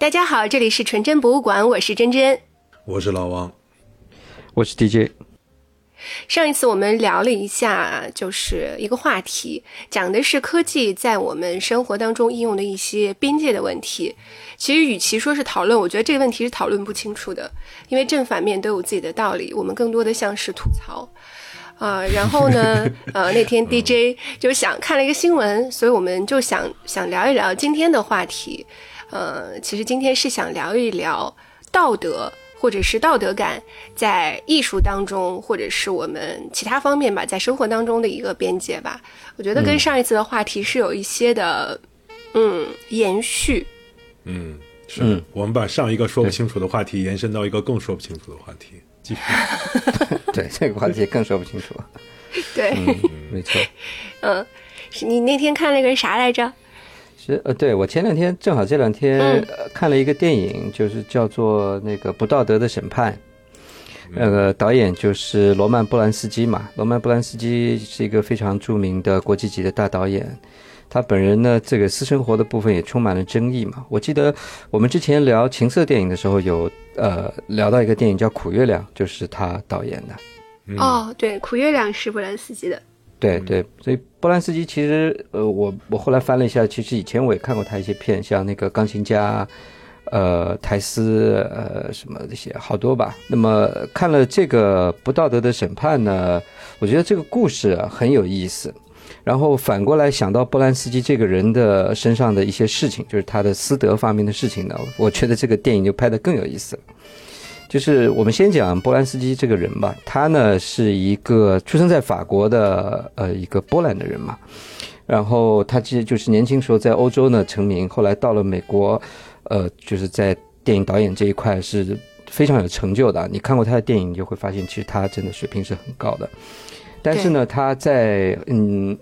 大家好，这里是纯真博物馆，我是真真，我是老王，我是 DJ。上一次我们聊了一下，就是一个话题，讲的是科技在我们生活当中应用的一些边界的问题。其实，与其说是讨论，我觉得这个问题是讨论不清楚的，因为正反面都有自己的道理。我们更多的像是吐槽啊。然后呢，呃，那天 DJ 就想看了一个新闻，所以我们就想想聊一聊今天的话题。呃，其实今天是想聊一聊道德。或者是道德感在艺术当中，或者是我们其他方面吧，在生活当中的一个边界吧。我觉得跟上一次的话题是有一些的，嗯，延续。嗯，是我们把上一个说不清楚的话题延伸到一个更说不清楚的话题，继续。对，这个话题更说不清楚。对，没错。嗯，你那天看那个啥来着？呃，对我前两天正好这两天看了一个电影，就是叫做那个《不道德的审判》，那个导演就是罗曼·波兰斯基嘛。罗曼·波兰斯基是一个非常著名的国际级的大导演，他本人呢，这个私生活的部分也充满了争议嘛。我记得我们之前聊情色电影的时候，有呃聊到一个电影叫《苦月亮》，就是他导演的。哦，对，《苦月亮》是波兰斯基的。对对，所以波兰斯基其实，呃，我我后来翻了一下，其实以前我也看过他一些片，像那个钢琴家，呃，泰斯，呃，什么这些好多吧。那么看了这个不道德的审判呢，我觉得这个故事很有意思。然后反过来想到波兰斯基这个人的身上的一些事情，就是他的私德方面的事情呢，我觉得这个电影就拍得更有意思了。就是我们先讲波兰斯基这个人吧，他呢是一个出生在法国的呃一个波兰的人嘛，然后他其实就是年轻时候在欧洲呢成名，后来到了美国，呃就是在电影导演这一块是非常有成就的。你看过他的电影，你就会发现其实他真的水平是很高的。但是呢，他在嗯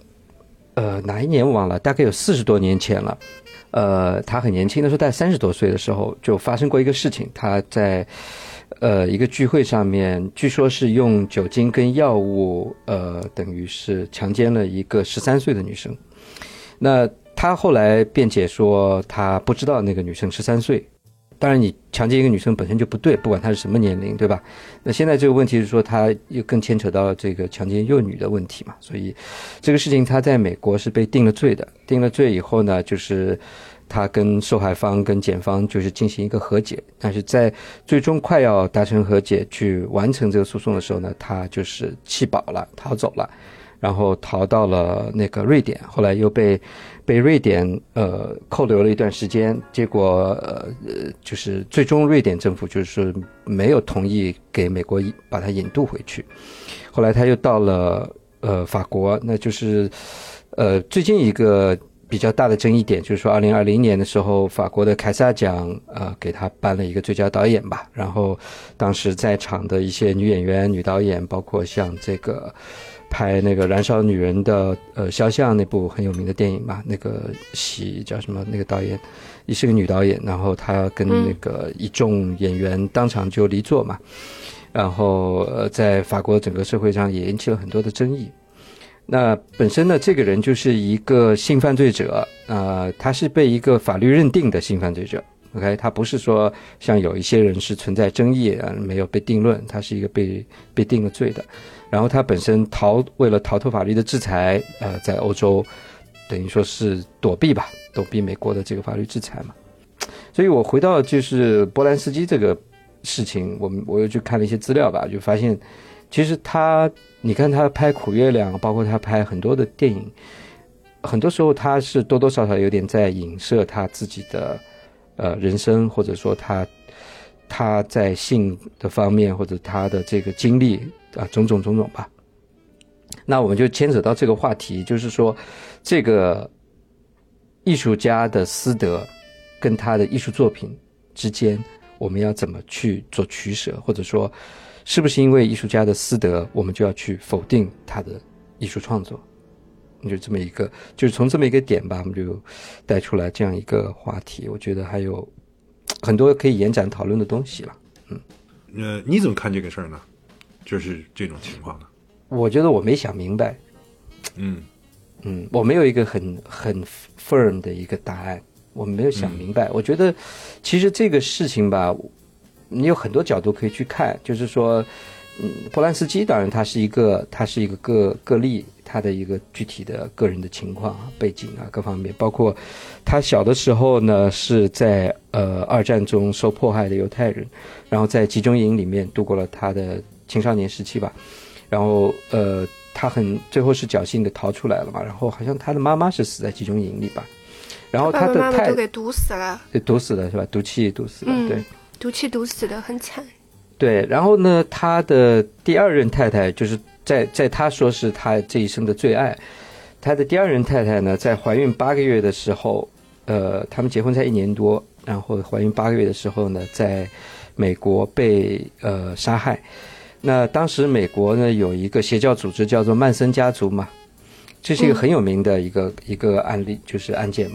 呃哪一年忘了，大概有四十多年前了，呃他很年轻的时候，在三十多岁的时候就发生过一个事情，他在。呃，一个聚会上面，据说是用酒精跟药物，呃，等于是强奸了一个十三岁的女生。那他后来辩解说，他不知道那个女生十三岁。当然，你强奸一个女生本身就不对，不管她是什么年龄，对吧？那现在这个问题是说，他又更牵扯到这个强奸幼女的问题嘛。所以，这个事情他在美国是被定了罪的。定了罪以后呢，就是。他跟受害方、跟检方就是进行一个和解，但是在最终快要达成和解、去完成这个诉讼的时候呢，他就是气饱了，逃走了，然后逃到了那个瑞典，后来又被被瑞典呃扣留了一段时间，结果呃就是最终瑞典政府就是没有同意给美国把他引渡回去，后来他又到了呃法国，那就是呃最近一个。比较大的争议点就是说，二零二零年的时候，法国的凯撒奖呃给他颁了一个最佳导演吧。然后，当时在场的一些女演员、女导演，包括像这个拍那个《燃烧女人的呃肖像》那部很有名的电影嘛，那个喜叫什么？那个导演也是个女导演，然后她跟那个一众演员当场就离座嘛。然后呃，在法国整个社会上也引起了很多的争议。那本身呢，这个人就是一个性犯罪者，呃，他是被一个法律认定的性犯罪者，OK，他不是说像有一些人是存在争议啊，没有被定论，他是一个被被定了罪的，然后他本身逃为了逃脱法律的制裁，呃，在欧洲等于说是躲避吧，躲避美国的这个法律制裁嘛，所以我回到就是波兰斯基这个事情，我们我又去看了一些资料吧，就发现。其实他，你看他拍《苦月亮》，包括他拍很多的电影，很多时候他是多多少少有点在影射他自己的呃人生，或者说他他在性的方面或者他的这个经历啊种种种种吧。那我们就牵扯到这个话题，就是说这个艺术家的私德跟他的艺术作品之间，我们要怎么去做取舍，或者说。是不是因为艺术家的私德，我们就要去否定他的艺术创作？就这么一个，就是从这么一个点吧，我们就带出来这样一个话题。我觉得还有很多可以延展讨论的东西了。嗯，呃，你怎么看这个事儿呢？就是这种情况呢？我觉得我没想明白。嗯嗯，我没有一个很很 firm 的一个答案。我们没有想明白。我觉得其实这个事情吧，你有很多角度可以去看，就是说，嗯，波兰斯基当然他是一个，他是一个个个例，他的一个具体的个人的情况啊、背景啊各方面，包括他小的时候呢是在呃二战中受迫害的犹太人，然后在集中营里面度过了他的青少年时期吧，然后呃。他很最后是侥幸的逃出来了嘛，然后好像他的妈妈是死在集中营里吧，然后他的太都给毒死了，对，毒死了是吧？毒气毒死了，对，毒气毒死的很惨。对，然后呢，他的第二任太太就是在在他说是他这一生的最爱，他的第二任太太呢，在怀孕八个月的时候，呃，他们结婚才一年多，然后怀孕八个月的时候呢，在美国被呃杀害。那当时美国呢有一个邪教组织叫做曼森家族嘛，这是一个很有名的一个一个案例，就是案件，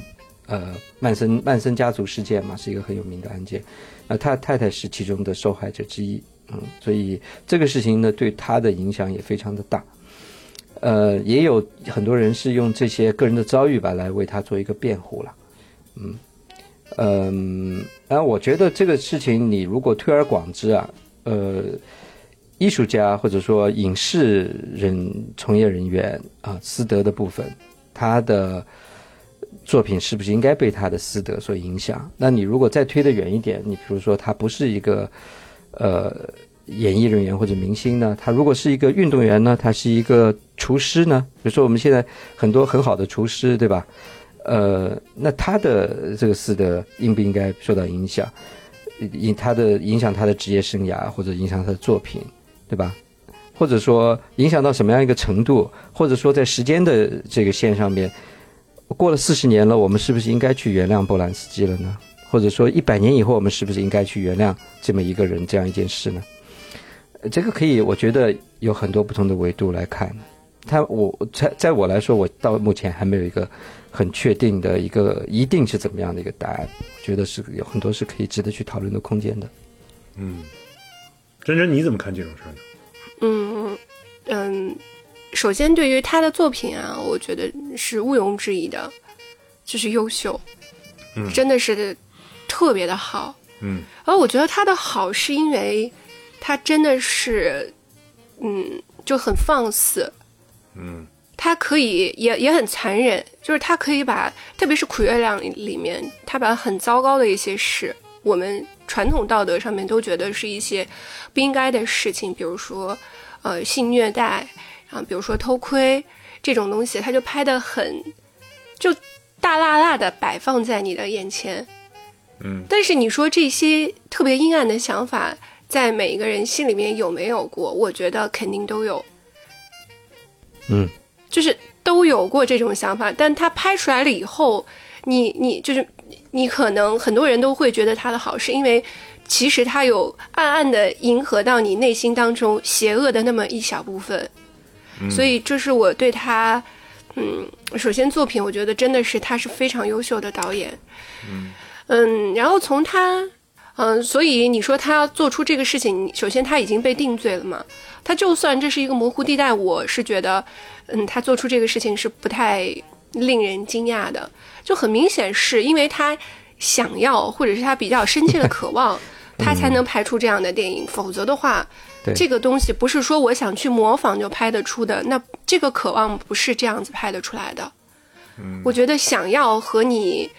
呃，曼森曼森家族事件嘛，是一个很有名的案件。那他太太是其中的受害者之一，嗯，所以这个事情呢对他的影响也非常的大。呃，也有很多人是用这些个人的遭遇吧来为他做一个辩护了，嗯嗯，然后我觉得这个事情你如果推而广之啊，呃。艺术家或者说影视人从业人员啊，私德的部分，他的作品是不是应该被他的私德所影响？那你如果再推得远一点，你比如说他不是一个呃演艺人员或者明星呢？他如果是一个运动员呢？他是一个厨师呢？比如说我们现在很多很好的厨师，对吧？呃，那他的这个私德应不应该受到影响？影他的影响他的职业生涯，或者影响他的作品？对吧？或者说影响到什么样一个程度？或者说在时间的这个线上面，过了四十年了，我们是不是应该去原谅波兰斯基了呢？或者说一百年以后，我们是不是应该去原谅这么一个人这样一件事呢？这个可以，我觉得有很多不同的维度来看。他，我在在我来说，我到目前还没有一个很确定的一个一定是怎么样的一个答案。我觉得是有很多是可以值得去讨论的空间的。嗯。真真，你怎么看这种事儿呢？嗯嗯，首先对于他的作品啊，我觉得是毋庸置疑的，就是优秀，嗯，真的是特别的好，嗯。而我觉得他的好是因为他真的是，嗯，就很放肆，嗯，他可以也也很残忍，就是他可以把，特别是《苦月亮》里面，他把很糟糕的一些事，我们。传统道德上面都觉得是一些不应该的事情，比如说，呃，性虐待，啊，比如说偷窥这种东西，他就拍的很，就大辣辣的摆放在你的眼前，嗯。但是你说这些特别阴暗的想法，在每一个人心里面有没有过？我觉得肯定都有，嗯，就是都有过这种想法，但他拍出来了以后，你你就是。你可能很多人都会觉得他的好，是因为其实他有暗暗的迎合到你内心当中邪恶的那么一小部分，所以这是我对他，嗯，首先作品我觉得真的是他是非常优秀的导演，嗯，然后从他，嗯，所以你说他要做出这个事情，首先他已经被定罪了嘛，他就算这是一个模糊地带，我是觉得，嗯，他做出这个事情是不太令人惊讶的。就很明显是因为他想要，或者是他比较深切的渴望，他才能拍出这样的电影。否则的话，这个东西不是说我想去模仿就拍得出的。那这个渴望不是这样子拍得出来的。我觉得想要和你，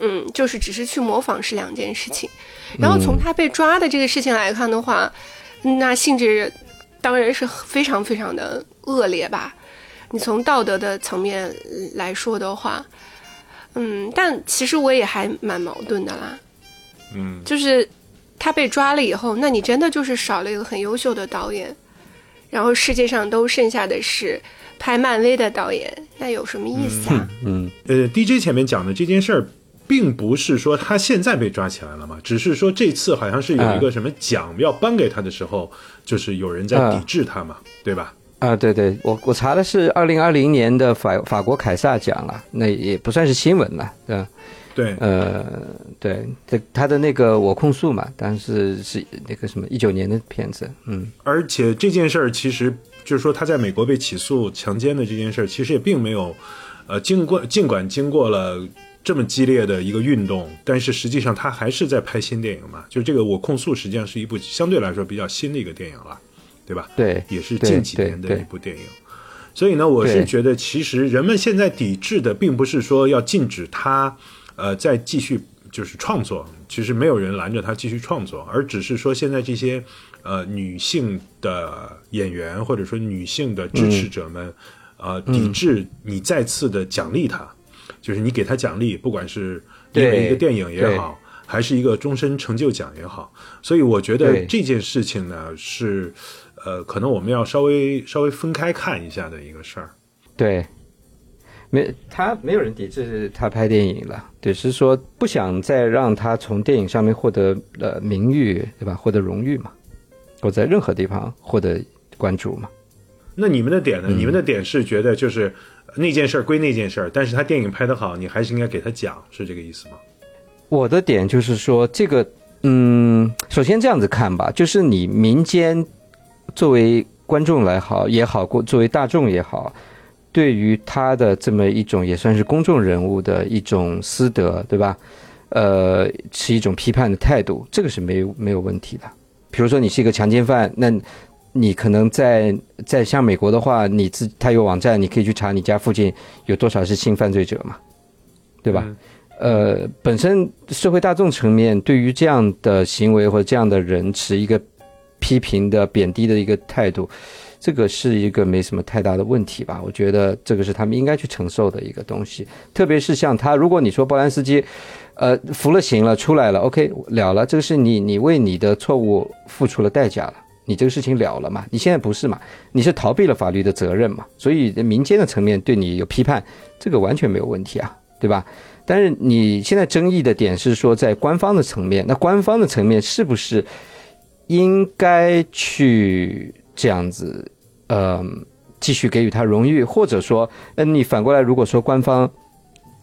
嗯，就是只是去模仿是两件事情。然后从他被抓的这个事情来看的话，那性质当然是非常非常的恶劣吧。你从道德的层面来说的话。嗯，但其实我也还蛮矛盾的啦。嗯，就是他被抓了以后，那你真的就是少了一个很优秀的导演，然后世界上都剩下的是拍漫威的导演，那有什么意思啊？嗯，呃，DJ 前面讲的这件事儿，并不是说他现在被抓起来了嘛，只是说这次好像是有一个什么奖要颁给他的时候，就是有人在抵制他嘛，对吧？啊，对对，我我查的是二零二零年的法法国凯撒奖了，那也不算是新闻了，对吧？对，呃，对，这他的那个我控诉嘛，但是是那个什么一九年的片子，嗯，而且这件事儿其实就是说他在美国被起诉强奸的这件事儿，其实也并没有，呃，经过尽管经过了这么激烈的一个运动，但是实际上他还是在拍新电影嘛。就这个我控诉，实际上是一部相对来说比较新的一个电影了，对吧？对，也是近几年的一部电影。所以呢，我是觉得，其实人们现在抵制的，并不是说要禁止他，呃，再继续就是创作。其实没有人拦着他继续创作，而只是说现在这些呃女性的演员或者说女性的支持者们，呃，抵制你再次的奖励他，就是你给他奖励，不管是因为一个电影也好，还是一个终身成就奖也好。所以我觉得这件事情呢是。呃，可能我们要稍微稍微分开看一下的一个事儿。对，没他没有人抵制他拍电影了，只是说不想再让他从电影上面获得呃名誉，对吧？获得荣誉嘛，或在任何地方获得关注嘛。那你们的点呢？你们的点是觉得就是那件事儿归那件事儿，但是他电影拍得好，你还是应该给他奖，是这个意思吗？我的点就是说，这个嗯，首先这样子看吧，就是你民间。作为观众来好也好，过作为大众也好，对于他的这么一种也算是公众人物的一种私德，对吧？呃，是一种批判的态度，这个是没有没有问题的。比如说你是一个强奸犯，那你可能在在像美国的话，你自他有网站，你可以去查你家附近有多少是性犯罪者嘛，对吧？呃，本身社会大众层面对于这样的行为或者这样的人持一个。批评的贬低的一个态度，这个是一个没什么太大的问题吧？我觉得这个是他们应该去承受的一个东西。特别是像他，如果你说波兰斯基，呃，服了刑了，出来了，OK，了了，这个是你你为你的错误付出了代价了，你这个事情了了嘛？你现在不是嘛？你是逃避了法律的责任嘛？所以民间的层面对你有批判，这个完全没有问题啊，对吧？但是你现在争议的点是说在官方的层面，那官方的层面是不是？应该去这样子，呃，继续给予他荣誉，或者说，嗯，你反过来，如果说官方，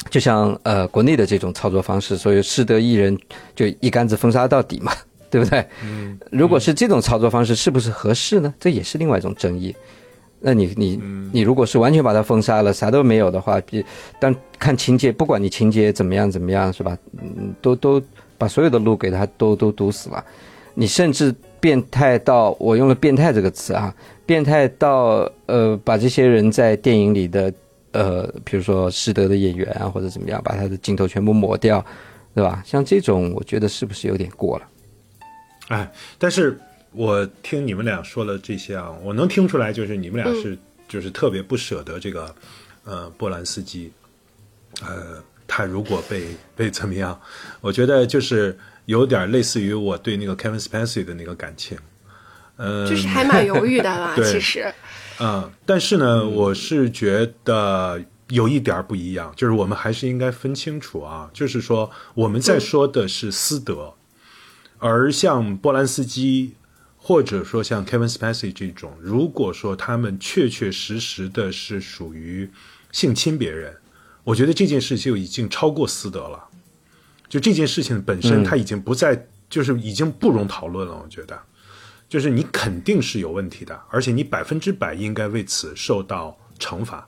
就像呃国内的这种操作方式，所以适得一人就一竿子封杀到底嘛，对不对？嗯。如果是这种操作方式，是不是合适呢？这也是另外一种争议。那你你你如果是完全把他封杀了，啥都没有的话，比但看情节，不管你情节怎么样怎么样，是吧？嗯，都都把所有的路给他都都堵死了。你甚至变态到我用了“变态”这个词啊，变态到呃，把这些人在电影里的呃，比如说失德的演员啊，或者怎么样，把他的镜头全部抹掉，对吧？像这种，我觉得是不是有点过了？哎，但是我听你们俩说了这些啊，我能听出来，就是你们俩是就是特别不舍得这个呃波兰斯基，呃，他如果被被怎么样，我觉得就是。有点类似于我对那个 Kevin Spacey 的那个感情，嗯，就是还蛮犹豫的啦，其实，嗯，但是呢，我是觉得有一点不一样，就是我们还是应该分清楚啊，就是说我们在说的是私德，而像波兰斯基或者说像 Kevin Spacey 这种，如果说他们确确实实的是属于性侵别人，我觉得这件事就已经超过私德了。就这件事情本身，它已经不再，就是已经不容讨论了。我觉得，就是你肯定是有问题的，而且你百分之百应该为此受到惩罚。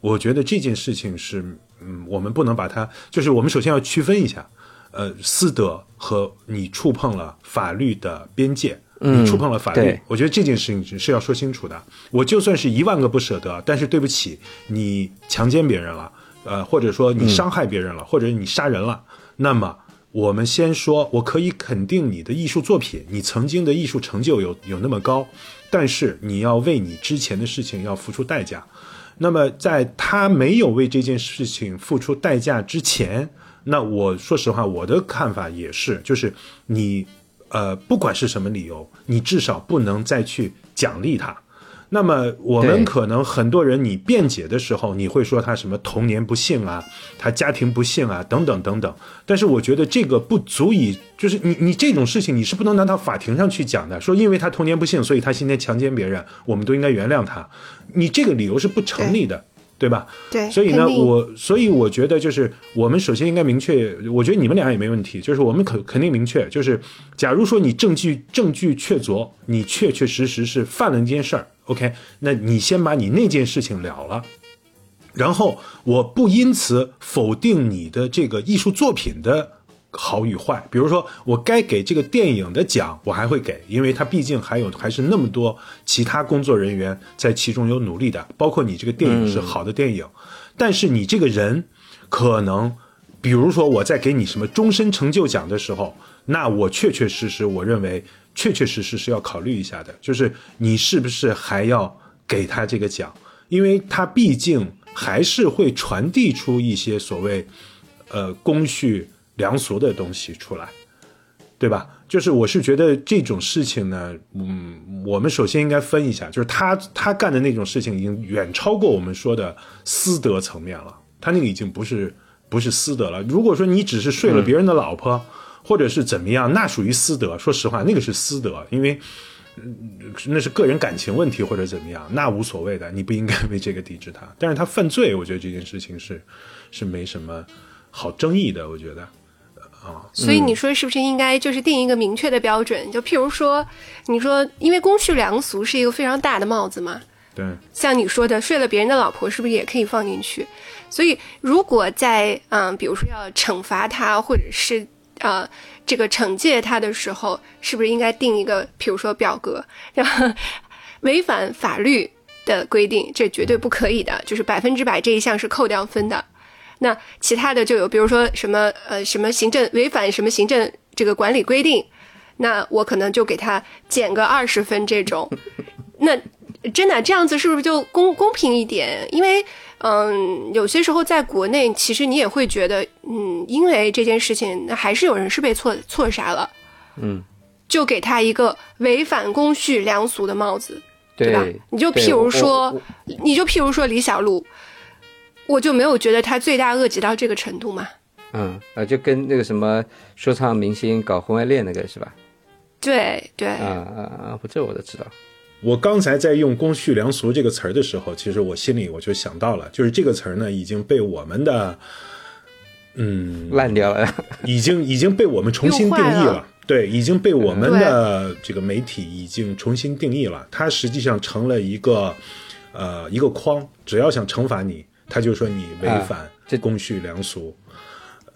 我觉得这件事情是，嗯，我们不能把它，就是我们首先要区分一下，呃，私德和你触碰了法律的边界，你触碰了法律。我觉得这件事情是要说清楚的。我就算是一万个不舍得，但是对不起，你强奸别人了，呃，或者说你伤害别人了，或者你杀人了。那么，我们先说，我可以肯定你的艺术作品，你曾经的艺术成就有有那么高，但是你要为你之前的事情要付出代价。那么，在他没有为这件事情付出代价之前，那我说实话，我的看法也是，就是你，呃，不管是什么理由，你至少不能再去奖励他。那么我们可能很多人，你辩解的时候，你会说他什么童年不幸啊，他家庭不幸啊，等等等等。但是我觉得这个不足以，就是你你这种事情你是不能拿到法庭上去讲的，说因为他童年不幸，所以他今天强奸别人，我们都应该原谅他。你这个理由是不成立的。对吧？对，所以呢，我所以我觉得就是我们首先应该明确，我觉得你们俩也没问题，就是我们肯肯定明确，就是假如说你证据证据确凿，你确确实实是犯了一件事儿，OK，那你先把你那件事情了了，然后我不因此否定你的这个艺术作品的好与坏。比如说，我该给这个电影的奖，我还会给，因为它毕竟还有还是那么多其他工作人员在其中有努力的，包括你这个电影是好的电影。但是你这个人，可能，比如说我在给你什么终身成就奖的时候，那我确确实实我认为确确实实是要考虑一下的，就是你是不是还要给他这个奖，因为他毕竟。还是会传递出一些所谓，呃，公序良俗的东西出来，对吧？就是我是觉得这种事情呢，嗯，我们首先应该分一下，就是他他干的那种事情已经远超过我们说的私德层面了，他那个已经不是不是私德了。如果说你只是睡了别人的老婆，或者是怎么样，那属于私德。说实话，那个是私德，因为。那是个人感情问题或者怎么样，那无所谓的，你不应该为这个抵制他。但是他犯罪，我觉得这件事情是是没什么好争议的，我觉得啊。所以你说是不是应该就是定一个明确的标准？就譬如说，你说因为公序良俗是一个非常大的帽子嘛，对。像你说的，睡了别人的老婆是不是也可以放进去？所以如果在嗯，比如说要惩罚他，或者是啊。这个惩戒他的时候，是不是应该定一个，比如说表格，然后违反法律的规定，这绝对不可以的，就是百分之百这一项是扣掉分的。那其他的就有，比如说什么呃什么行政违反什么行政这个管理规定，那我可能就给他减个二十分这种。那真的这样子是不是就公公平一点？因为。嗯，有些时候在国内，其实你也会觉得，嗯，因为这件事情，那还是有人是被错错杀了，嗯，就给他一个违反公序良俗的帽子，对吧？你就譬如说，你就譬如说李小璐，我就没有觉得他罪大恶极到这个程度嘛。嗯，啊，就跟那个什么说唱明星搞婚外恋那个是吧？对对。啊啊啊！不，这我都知道。我刚才在用“公序良俗”这个词儿的时候，其实我心里我就想到了，就是这个词儿呢已经被我们的，嗯，烂掉了，已经已经被我们重新定义了。对，已经被我们的这个媒体已经重新定义了。它实际上成了一个，呃，一个框。只要想惩罚你，他就说你违反公序良俗。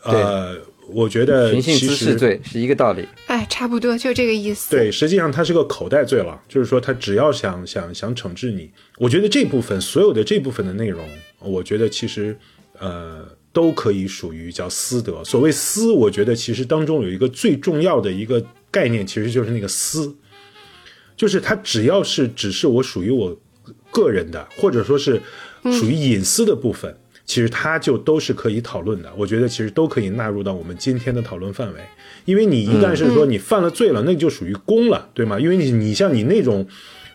呃。我觉得寻衅滋事罪是一个道理，哎，差不多就这个意思。对，实际上它是个口袋罪了，就是说他只要想想想惩治你，我觉得这部分所有的这部分的内容，我觉得其实呃都可以属于叫私德。所谓私，我觉得其实当中有一个最重要的一个概念，其实就是那个私，就是它只要是只是我属于我个人的，或者说是属于隐私的部分。其实它就都是可以讨论的，我觉得其实都可以纳入到我们今天的讨论范围。因为你一旦是说你犯了罪了，那就属于公了，对吗？因为你你像你那种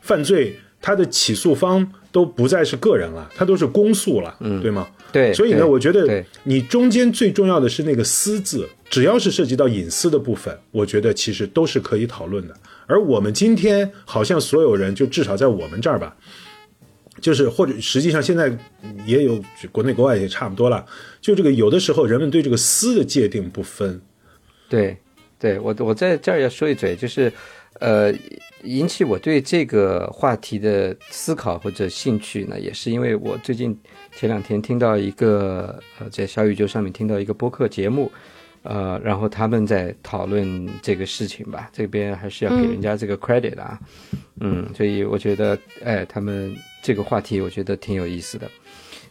犯罪，他的起诉方都不再是个人了，他都是公诉了，对吗？对。所以呢，我觉得你中间最重要的是那个“私”字，只要是涉及到隐私的部分，我觉得其实都是可以讨论的。而我们今天好像所有人，就至少在我们这儿吧。就是或者实际上现在也有国内国外也差不多了，就这个有的时候人们对这个私的界定不分。对，对我我在这儿要说一嘴，就是呃引起我对这个话题的思考或者兴趣呢，也是因为我最近前两天听到一个呃在小宇宙上面听到一个播客节目。呃，然后他们在讨论这个事情吧，这边还是要给人家这个 credit 啊，嗯，所以我觉得，哎，他们这个话题我觉得挺有意思的。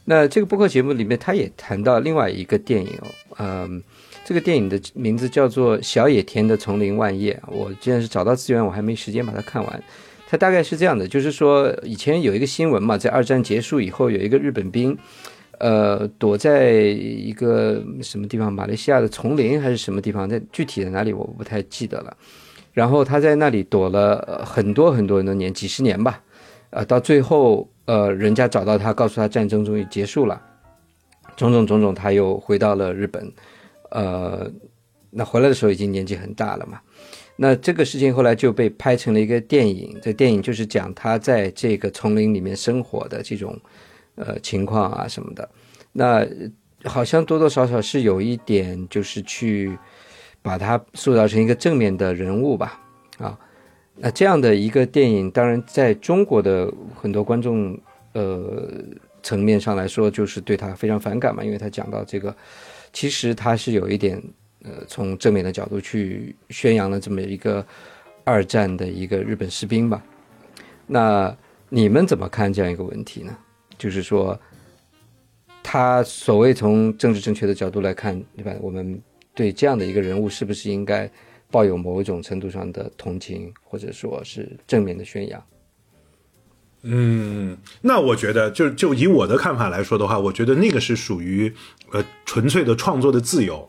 那这个播客节目里面，他也谈到另外一个电影，嗯，这个电影的名字叫做《小野田的丛林万叶》。我既然是找到资源，我还没时间把它看完。它大概是这样的，就是说以前有一个新闻嘛，在二战结束以后，有一个日本兵。呃，躲在一个什么地方？马来西亚的丛林还是什么地方？在具体的哪里我不太记得了。然后他在那里躲了很多很多很多年，几十年吧。呃，到最后，呃，人家找到他，告诉他战争终于结束了。种种种种，他又回到了日本。呃，那回来的时候已经年纪很大了嘛。那这个事情后来就被拍成了一个电影。这电影就是讲他在这个丛林里面生活的这种。呃，情况啊什么的，那好像多多少少是有一点，就是去把他塑造成一个正面的人物吧。啊，那这样的一个电影，当然在中国的很多观众，呃，层面上来说，就是对他非常反感嘛，因为他讲到这个，其实他是有一点呃，从正面的角度去宣扬了这么一个二战的一个日本士兵吧。那你们怎么看这样一个问题呢？就是说，他所谓从政治正确的角度来看，对吧？我们对这样的一个人物，是不是应该抱有某一种程度上的同情，或者说是正面的宣扬？嗯，那我觉得，就就以我的看法来说的话，我觉得那个是属于呃纯粹的创作的自由。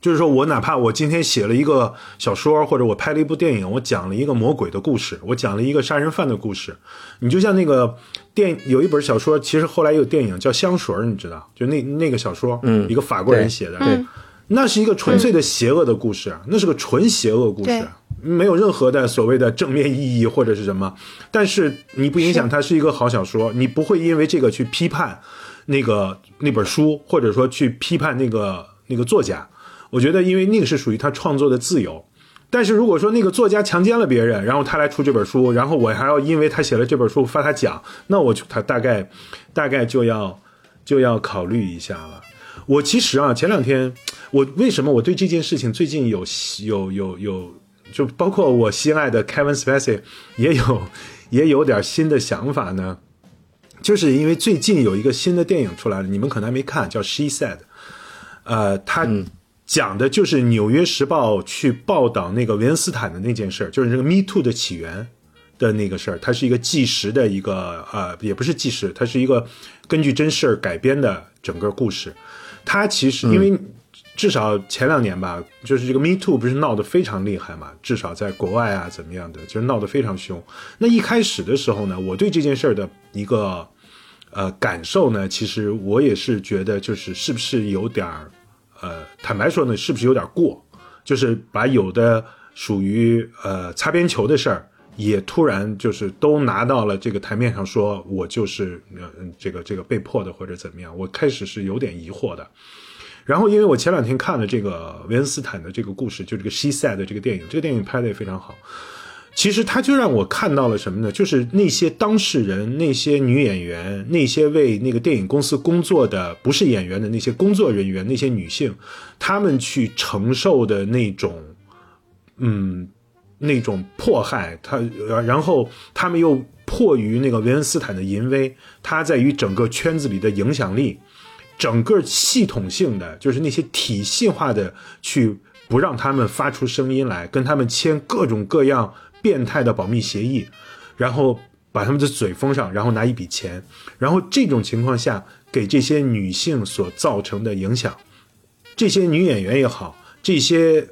就是说我哪怕我今天写了一个小说，或者我拍了一部电影，我讲了一个魔鬼的故事，我讲了一个杀人犯的故事。你就像那个电有一本小说，其实后来有电影叫《香水》，你知道？就那那个小说，嗯，一个法国人写的，对，那是一个纯粹的邪恶的故事，那是个纯邪恶故事，没有任何的所谓的正面意义或者是什么。但是你不影响它是一个好小说，你不会因为这个去批判那个那本书，或者说去批判那个那个作家。我觉得，因为那个是属于他创作的自由，但是如果说那个作家强奸了别人，然后他来出这本书，然后我还要因为他写了这本书发他奖，那我就他大概大概就要就要考虑一下了。我其实啊，前两天我为什么我对这件事情最近有有有有，就包括我心爱的 Kevin Spacey 也有也有点新的想法呢？就是因为最近有一个新的电影出来了，你们可能还没看，叫 She Said，呃，他。讲的就是《纽约时报》去报道那个维恩斯坦的那件事儿，就是这个 Me Too 的起源的那个事儿。它是一个纪实的一个呃，也不是纪实，它是一个根据真事儿改编的整个故事。它其实因为至少前两年吧，就是这个 Me Too 不是闹得非常厉害嘛，至少在国外啊怎么样的，就是闹得非常凶。那一开始的时候呢，我对这件事儿的一个呃感受呢，其实我也是觉得就是是不是有点儿。呃，坦白说呢，是不是有点过？就是把有的属于呃擦边球的事儿，也突然就是都拿到了这个台面上，说我就是呃这个这个被迫的或者怎么样？我开始是有点疑惑的。然后因为我前两天看了这个维恩斯坦的这个故事，就这个《She Said》的这个电影，这个电影拍的也非常好。其实他就让我看到了什么呢？就是那些当事人、那些女演员、那些为那个电影公司工作的不是演员的那些工作人员、那些女性，她们去承受的那种，嗯，那种迫害。他然后他们又迫于那个维恩斯坦的淫威，他在于整个圈子里的影响力，整个系统性的就是那些体系化的去不让他们发出声音来，跟他们签各种各样。变态的保密协议，然后把他们的嘴封上，然后拿一笔钱，然后这种情况下给这些女性所造成的影响，这些女演员也好，这些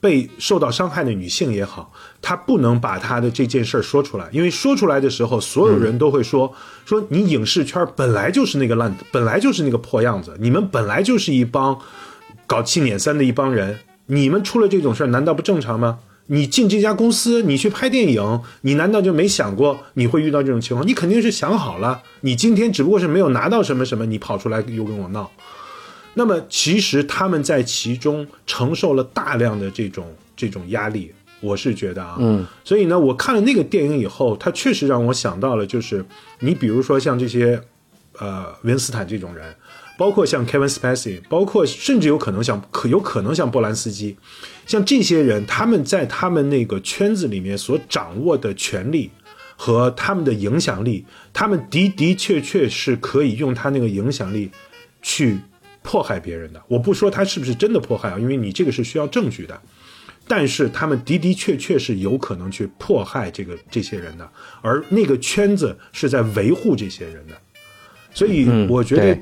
被受到伤害的女性也好，她不能把她的这件事儿说出来，因为说出来的时候，所有人都会说说你影视圈本来就是那个烂，本来就是那个破样子，你们本来就是一帮搞七捻三的一帮人，你们出了这种事儿，难道不正常吗？你进这家公司，你去拍电影，你难道就没想过你会遇到这种情况？你肯定是想好了。你今天只不过是没有拿到什么什么，你跑出来又跟我闹。那么其实他们在其中承受了大量的这种这种压力，我是觉得啊，嗯，所以呢，我看了那个电影以后，它确实让我想到了，就是你比如说像这些，呃，维恩斯坦这种人。包括像 Kevin Spacey，包括甚至有可能像可有可能像波兰斯基，像这些人，他们在他们那个圈子里面所掌握的权利和他们的影响力，他们的的确确是可以用他那个影响力去迫害别人的。我不说他是不是真的迫害啊，因为你这个是需要证据的。但是他们的的确确是有可能去迫害这个这些人的，而那个圈子是在维护这些人的。所以我觉得。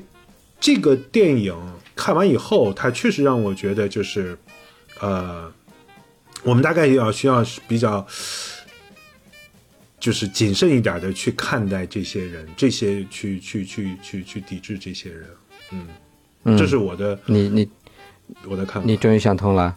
这个电影看完以后，它确实让我觉得就是，呃，我们大概要需要比较，就是谨慎一点的去看待这些人，这些去去去去去抵制这些人，嗯，这是我的，你你我的看法，你终于想通了，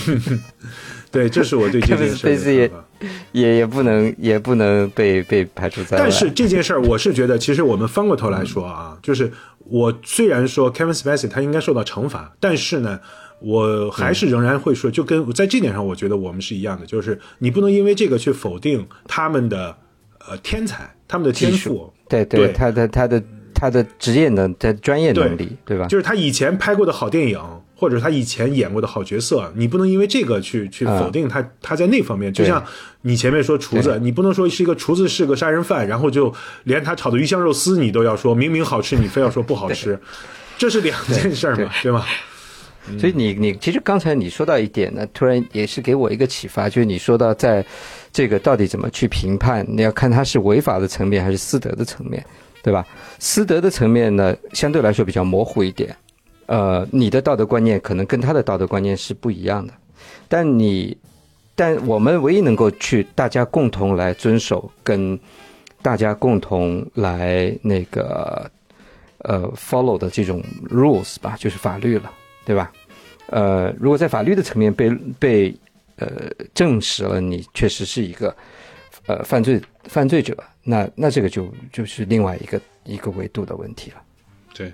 对，这是我对 这件事的看法。也也不能也不能被被排除在外。但是这件事儿，我是觉得，其实我们翻过头来说啊，就是我虽然说 Kevin Spacey 他应该受到惩罚，但是呢，我还是仍然会说，就跟在这点上，我觉得我们是一样的，就是你不能因为这个去否定他们的呃天才，他们的天赋，对对。他的他的他的职业能的专业能力，对吧？就是他以前拍过的好电影，或者他以前演过的好角色，你不能因为这个去去啊否定他、他在那方面。就像你前面说厨子，你不能说是一个厨子是个杀人犯，然后就连他炒的鱼香肉丝你都要说明明好吃，你非要说不好吃，这是两件事儿嘛，对。吧？所以你你其实刚才你说到一点呢，突然也是给我一个启发，就是你说到在这个到底怎么去评判，你要看它是违法的层面还是私德的层面，对吧？私德的层面呢，相对来说比较模糊一点，呃，你的道德观念可能跟他的道德观念是不一样的，但你，但我们唯一能够去大家共同来遵守，跟大家共同来那个呃 follow 的这种 rules 吧，就是法律了。对吧？呃，如果在法律的层面被被呃证实了你确实是一个呃犯罪犯罪者，那那这个就就是另外一个一个维度的问题了。对，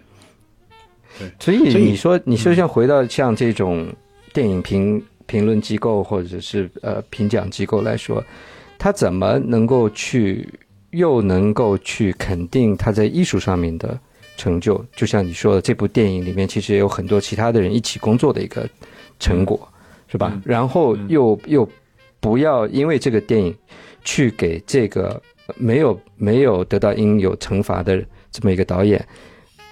所以所以你说你说像回到像这种电影评评论机构或者是呃评奖机构来说，他怎么能够去又能够去肯定他在艺术上面的成就？就像你说的，这部电影里面其实也有很多其他的人一起工作的一个成果，是吧？嗯然后又又不要因为这个电影去给这个没有没有得到应有惩罚的这么一个导演。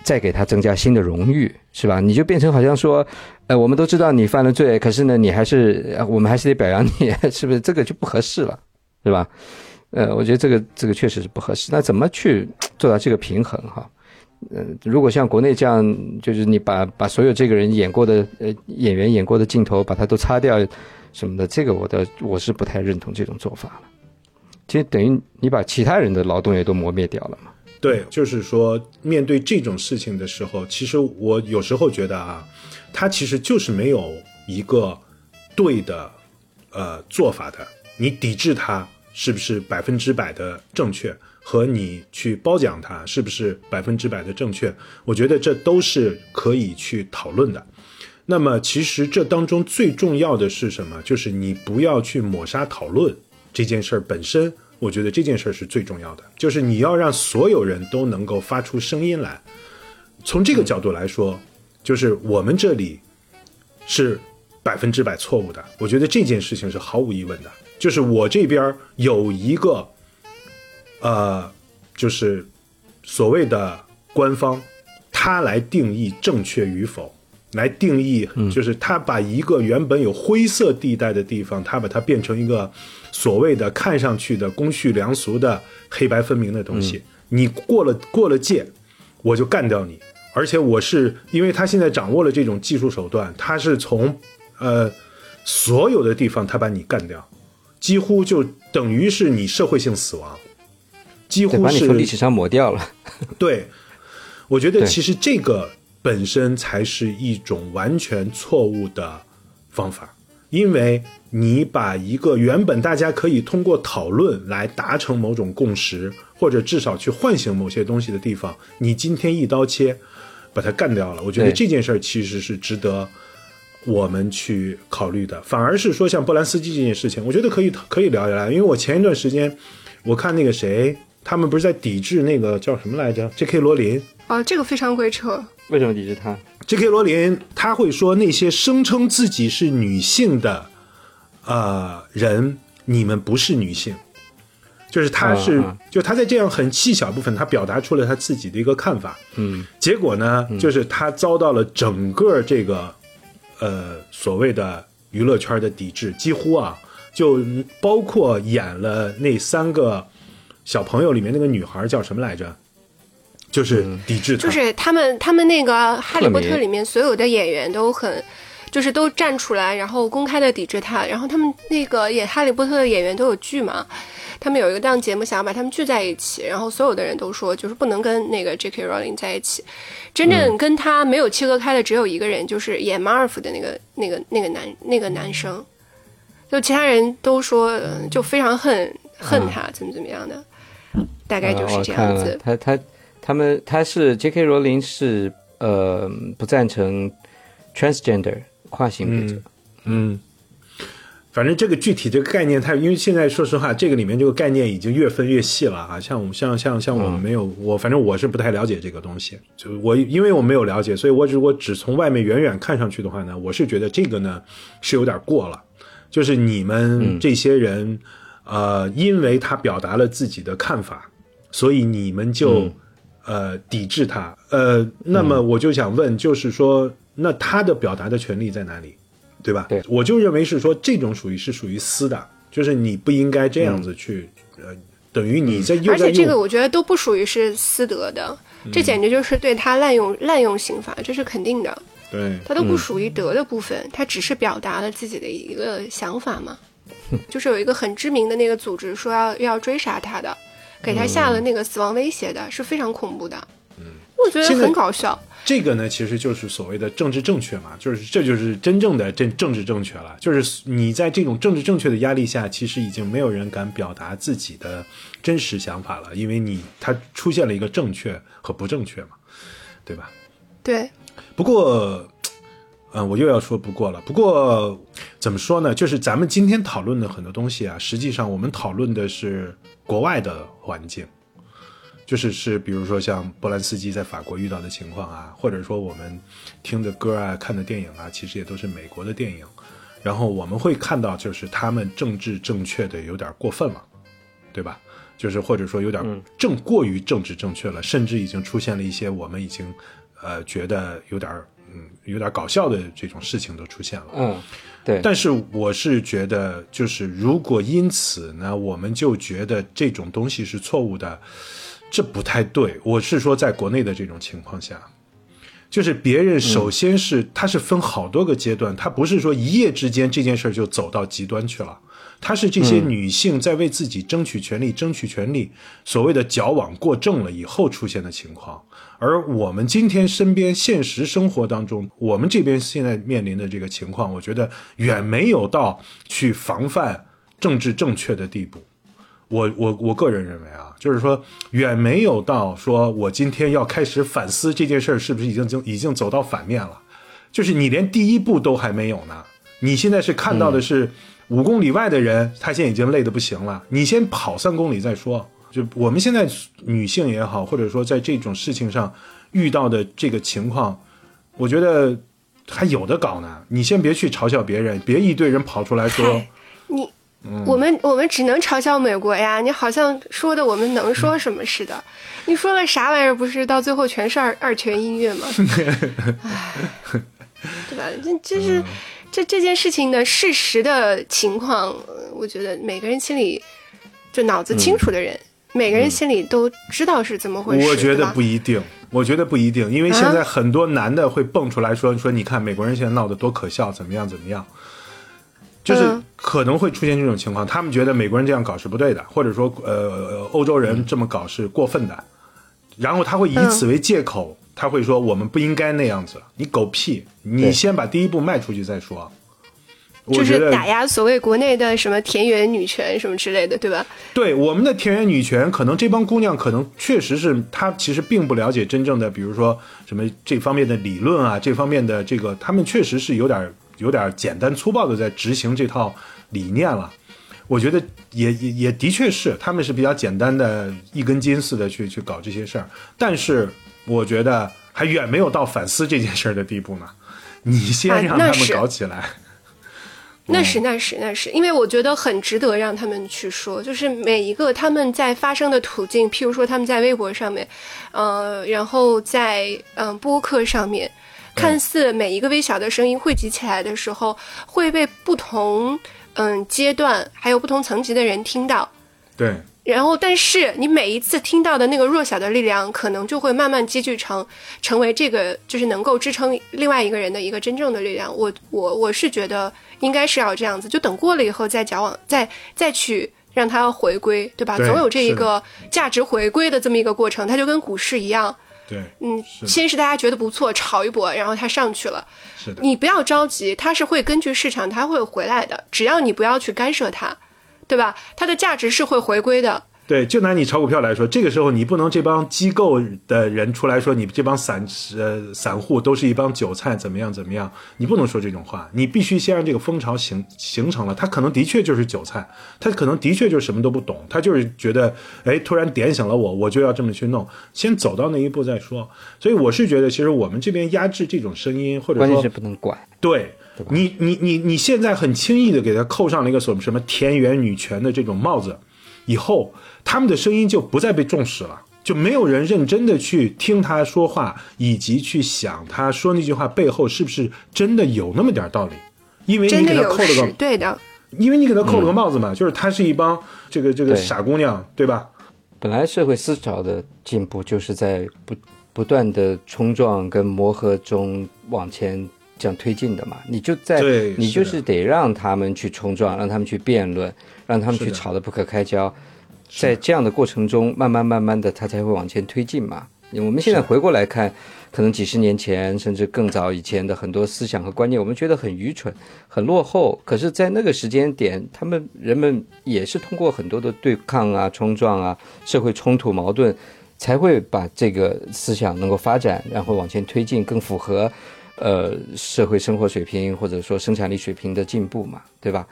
再给他增加新的荣誉，是吧？你就变成好像说，呃，我们都知道你犯了罪，可是呢，你还是我们还是得表扬你，是不是？这个就不合适了，是吧？呃，我觉得这个这个确实是不合适。那怎么去做到这个平衡哈？呃，如果像国内这样，就是你把把所有这个人演过的呃演员演过的镜头把它都擦掉什么的，这个我的我是不太认同这种做法了。其实等于你把其他人的劳动也都磨灭掉了嘛。对，就是说，面对这种事情的时候，其实我有时候觉得啊，他其实就是没有一个对的呃做法的。你抵制他是不是百分之百的正确，和你去褒奖他是不是百分之百的正确，我觉得这都是可以去讨论的。那么，其实这当中最重要的是什么？就是你不要去抹杀讨论这件事本身。我觉得这件事是最重要的，就是你要让所有人都能够发出声音来。从这个角度来说，就是我们这里是百分之百错误的。我觉得这件事情是毫无疑问的。就是我这边有一个，呃，就是所谓的官方，他来定义正确与否。来定义，就是他把一个原本有灰色地带的地方，他把它变成一个所谓的看上去的公序良俗的黑白分明的东西。你过了过了界，我就干掉你。而且我是因为他现在掌握了这种技术手段，他是从呃所有的地方他把你干掉，几乎就等于是你社会性死亡，几乎把你是从历史上抹掉了。对，我觉得其实这个本身才是一种完全错误的方法，因为你把一个原本大家可以通过讨论来达成某种共识，或者至少去唤醒某些东西的地方，你今天一刀切把它干掉了。我觉得这件事儿其实是值得。我们去考虑的，反而是说像波兰斯基这件事情，我觉得可以可以聊一聊，因为我前一段时间我看那个谁，他们不是在抵制那个叫什么来着？J.K. 罗琳，哦，这个非常鬼扯。为什么抵制他？J.K. 罗琳他会说那些声称自己是女性的呃人，你们不是女性，就是他是，啊啊就他在这样很细小部分，他表达出了他自己的一个看法。嗯，结果呢，就是他遭到了整个这个呃所谓的娱乐圈的抵制，几乎啊，就包括演了那三个小朋友里面那个女孩叫什么来着？就是抵制他，就是他们他们那个《哈利波特里面所有的演员都很，就是都站出来，然后公开的抵制他。然后他们那个演《哈利波特》的演员都有剧嘛，他们有一个档节目想要把他们聚在一起，然后所有的人都说就是不能跟那个 J.K. Rowling 在一起。真正跟他没有切割开的只有一个人，就是演马尔福的那个那个那个男那个男生，就其他人都说呃就非常恨恨他，怎么怎么样的，大概就是这样子。他他他们他是 J.K. 罗琳是呃不赞成 transgender 跨性别者。嗯，反正这个具体这个概念，它因为现在说实话，这个里面这个概念已经越分越细了啊。像我们像像像我们没有我，反正我是不太了解这个东西。就我因为我没有了解，所以我如果只从外面远远看上去的话呢，我是觉得这个呢是有点过了。就是你们这些人，呃，因为他表达了自己的看法，所以你们就呃抵制他。呃，那么我就想问，就是说，那他的表达的权利在哪里？对吧？对，我就认为是说这种属于是属于私的，就是你不应该这样子去，呃，等于你在而且这个我觉得都不属于是私德的，这简直就是对他滥用滥用刑法，这是肯定的。对，他都不属于德的部分，他只是表达了自己的一个想法嘛。就是有一个很知名的那个组织说要要追杀他的，给他下了那个死亡威胁的，是非常恐怖的。嗯，我觉得很搞笑。这个呢，其实就是所谓的政治正确嘛，就是这就是真正的政政治正确了。就是你在这种政治正确的压力下，其实已经没有人敢表达自己的真实想法了，因为你它出现了一个正确和不正确嘛，对吧？对。不过，嗯，我又要说不过了。不过怎么说呢？就是咱们今天讨论的很多东西啊，实际上我们讨论的是国外的环境。就是是，比如说像波兰斯基在法国遇到的情况啊，或者说我们听的歌啊、看的电影啊，其实也都是美国的电影。然后我们会看到，就是他们政治正确的有点过分了，对吧？就是或者说有点正过于政治正确了，甚至已经出现了一些我们已经呃觉得有点嗯有点搞笑的这种事情都出现了。嗯，对。但是我是觉得，就是如果因此呢，我们就觉得这种东西是错误的。这不太对，我是说，在国内的这种情况下，就是别人首先是他是分好多个阶段，他不是说一夜之间这件事就走到极端去了，他是这些女性在为自己争取权利、争取权利，所谓的矫枉过正了以后出现的情况。而我们今天身边现实生活当中，我们这边现在面临的这个情况，我觉得远没有到去防范政治正确的地步。我我我个人认为啊，就是说远没有到说我今天要开始反思这件事儿是不是已经经已经走到反面了，就是你连第一步都还没有呢。你现在是看到的是五公里外的人，他现在已经累得不行了，你先跑三公里再说。就我们现在女性也好，或者说在这种事情上遇到的这个情况，我觉得还有的搞呢。你先别去嘲笑别人，别一堆人跑出来说你。我们我们只能嘲笑美国呀！你好像说的我们能说什么似的，你说了啥玩意儿？不是到最后全是二二泉音乐吗？唉，对吧？这这是这这件事情的事实的情况，我觉得每个人心里就脑子清楚的人，每个人心里都知道是怎么回事。我觉得不一定，我觉得不一定，因为现在很多男的会蹦出来说说，你看美国人现在闹得多可笑，怎么样怎么样。就是可能会出现这种情况，他们觉得美国人这样搞是不对的，或者说，呃，欧洲人这么搞是过分的，然后他会以此为借口，他会说我们不应该那样子。你狗屁！你先把第一步迈出去再说。就是打压所谓国内的什么田园女权什么之类的，对吧？对我们的田园女权，可能这帮姑娘可能确实是她其实并不了解真正的，比如说什么这方面的理论啊，这方面的这个，他们确实是有点。有点简单粗暴的在执行这套理念了，我觉得也也也的确是，他们是比较简单的一根筋似的去去搞这些事儿，但是我觉得还远没有到反思这件事儿的地步呢。你先让他们搞起来，那是那是那是，因为我觉得很值得让他们去说，就是每一个他们在发生的途径，譬如说他们在微博上面，呃，然后在嗯播客上面。看似每一个微小的声音汇集起来的时候，会被不同嗯阶段还有不同层级的人听到。对。然后，但是你每一次听到的那个弱小的力量，可能就会慢慢积聚成成为这个就是能够支撑另外一个人的一个真正的力量。我我我是觉得应该是要这样子，就等过了以后再矫枉，再再去让它回归，对吧？总有这一个价值回归的这么一个过程，它就跟股市一样。对，嗯，先是大家觉得不错，炒一波，然后它上去了。是的，你不要着急，它是会根据市场，它会回来的。只要你不要去干涉它，对吧？它的价值是会回归的。对，就拿你炒股票来说，这个时候你不能这帮机构的人出来说你这帮散呃散户都是一帮韭菜，怎么样怎么样？你不能说这种话，你必须先让这个风潮形形成了。他可能的确就是韭菜，他可能的确就什么都不懂，他就是觉得哎，突然点醒了我，我就要这么去弄。先走到那一步再说。所以我是觉得，其实我们这边压制这种声音，或者说关键是不能管。对你，你你你现在很轻易的给他扣上了一个什么什么田园女权的这种帽子，以后。他们的声音就不再被重视了，就没有人认真的去听他说话，以及去想他说那句话背后是不是真的有那么点道理。因为你给他扣了个对的，因为你给他扣了个帽子嘛，就是他是一帮这个这个傻姑娘，对吧？本来社会思潮的进步就是在不不断的冲撞跟磨合中往前这样推进的嘛，你就在你就是得让他们去冲撞，让他们去辩论，让他们去吵得不可开交。在这样的过程中，慢慢慢慢的，他才会往前推进嘛。我们现在回过来看，可能几十年前甚至更早以前的很多思想和观念，我们觉得很愚蠢、很落后。可是，在那个时间点，他们人们也是通过很多的对抗啊、冲撞啊、社会冲突、矛盾，才会把这个思想能够发展，然后往前推进，更符合呃社会生活水平或者说生产力水平的进步嘛，对吧？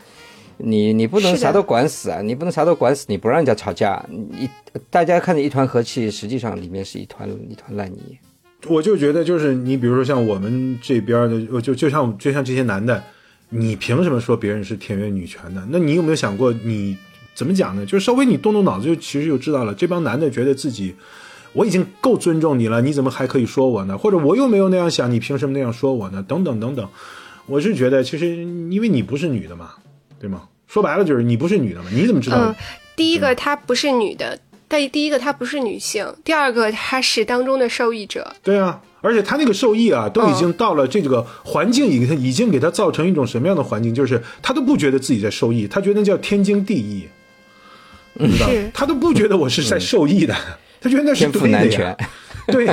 你你不能啥都管死啊！你不能啥都管死，你不让人家吵架，你大家看着一团和气，实际上里面是一团一团烂泥。我就觉得，就是你比如说像我们这边的，就就像就像这些男的，你凭什么说别人是田园女权的？那你有没有想过，你怎么讲呢？就是稍微你动动脑子，就其实就知道了。这帮男的觉得自己我已经够尊重你了，你怎么还可以说我呢？或者我又没有那样想，你凭什么那样说我呢？等等等等。我是觉得，其实因为你不是女的嘛。对吗？说白了就是你不是女的嘛？你怎么知道？嗯，第一个她不是女的，但第一个她不是女性，第二个她是当中的受益者。对啊，而且她那个受益啊，都已经到了这个环境，已经已经给她造成一种什么样的环境？就是她都不觉得自己在受益，她觉得那叫天经地义，知道她都不觉得我是在受益的，她觉得那是对的呀。对，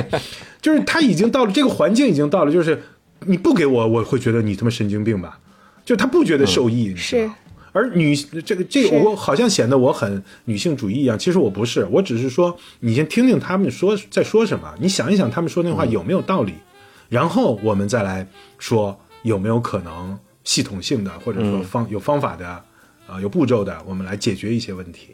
就是他已经到了这个环境，已经到了，就是你不给我，我会觉得你他妈神经病吧。就他不觉得受益，是，而女这个这个我好像显得我很女性主义一样，其实我不是，我只是说你先听听他们说在说什么，你想一想他们说那话有没有道理，然后我们再来说有没有可能系统性的或者说方有方法的啊有步骤的，我们来解决一些问题。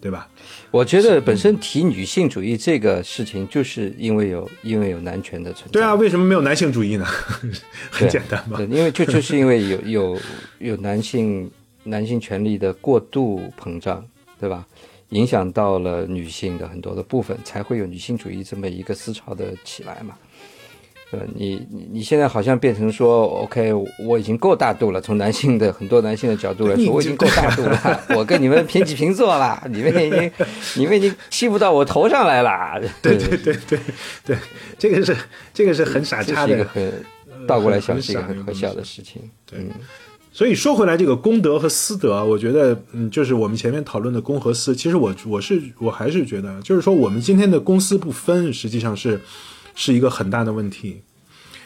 对吧？我觉得本身提女性主义这个事情，就是因为有因为有男权的存在。对啊，为什么没有男性主义呢？很简单嘛。因为就就是因为有有有男性男性权利的过度膨胀，对吧？影响到了女性的很多的部分，才会有女性主义这么一个思潮的起来嘛。呃，你你你现在好像变成说，OK，我已经够大度了。从男性的很多男性的角度来说，我已经够大度了。我跟你们平起平坐了，你们已经你们已经欺负到我头上来了。对对对对对，这个是这个是很傻叉的，一个很倒过来想是一个很可笑的事情。对，所以说回来，这个公德和私德，我觉得，嗯，就是我们前面讨论的公和私。其实我我是我还是觉得，就是说我们今天的公私不分，实际上是。是一个很大的问题，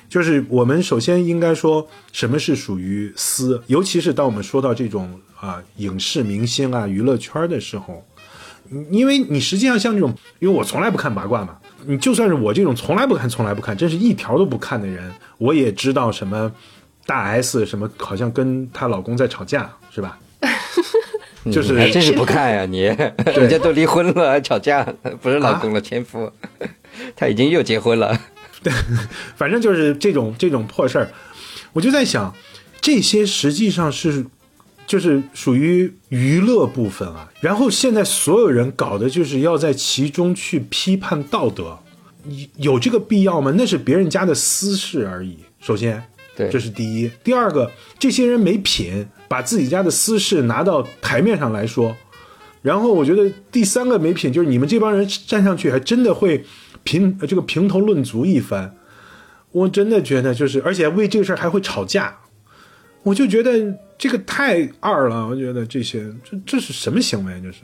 就是我们首先应该说什么是属于私，尤其是当我们说到这种啊影视明星啊娱乐圈的时候，因为你实际上像这种，因为我从来不看八卦嘛，你就算是我这种从来不看、从来不看，真是一条都不看的人，我也知道什么大 S 什么好像跟她老公在吵架，是吧？就是还真是不看呀，你 人家都离婚了还吵架，不是老公了，前夫。他已经又结婚了，对，反正就是这种这种破事儿，我就在想，这些实际上是就是属于娱乐部分啊。然后现在所有人搞的就是要在其中去批判道德，有这个必要吗？那是别人家的私事而已。首先，对，这是第一。第二个，这些人没品，把自己家的私事拿到台面上来说。然后我觉得第三个没品就是你们这帮人站上去还真的会。评这个评头论足一番，我真的觉得就是，而且为这个事儿还会吵架，我就觉得这个太二了。我觉得这些这这是什么行为？就是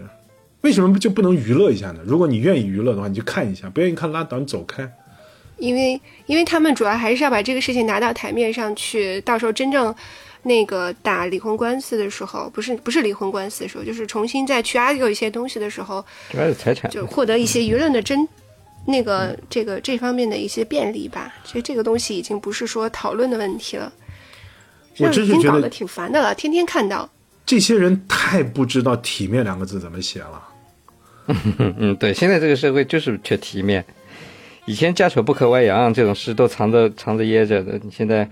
为什么就不能娱乐一下呢？如果你愿意娱乐的话，你就看一下；不愿意看，拉倒，你走开。因为因为他们主要还是要把这个事情拿到台面上去，到时候真正那个打离婚官司的时候，不是不是离婚官司的时候，就是重新再去 argue 一些东西的时候，主要是财产。就获得一些舆论的真，那个这个这方面的一些便利吧。其实这个东西已经不是说讨论的问题了，我真是觉得挺烦的了，天天看到。这些人太不知道“体面”两个字怎么写了。嗯 嗯，对，现在这个社会就是缺体面。以前家丑不可外扬这种事都藏着藏着掖着的，你现在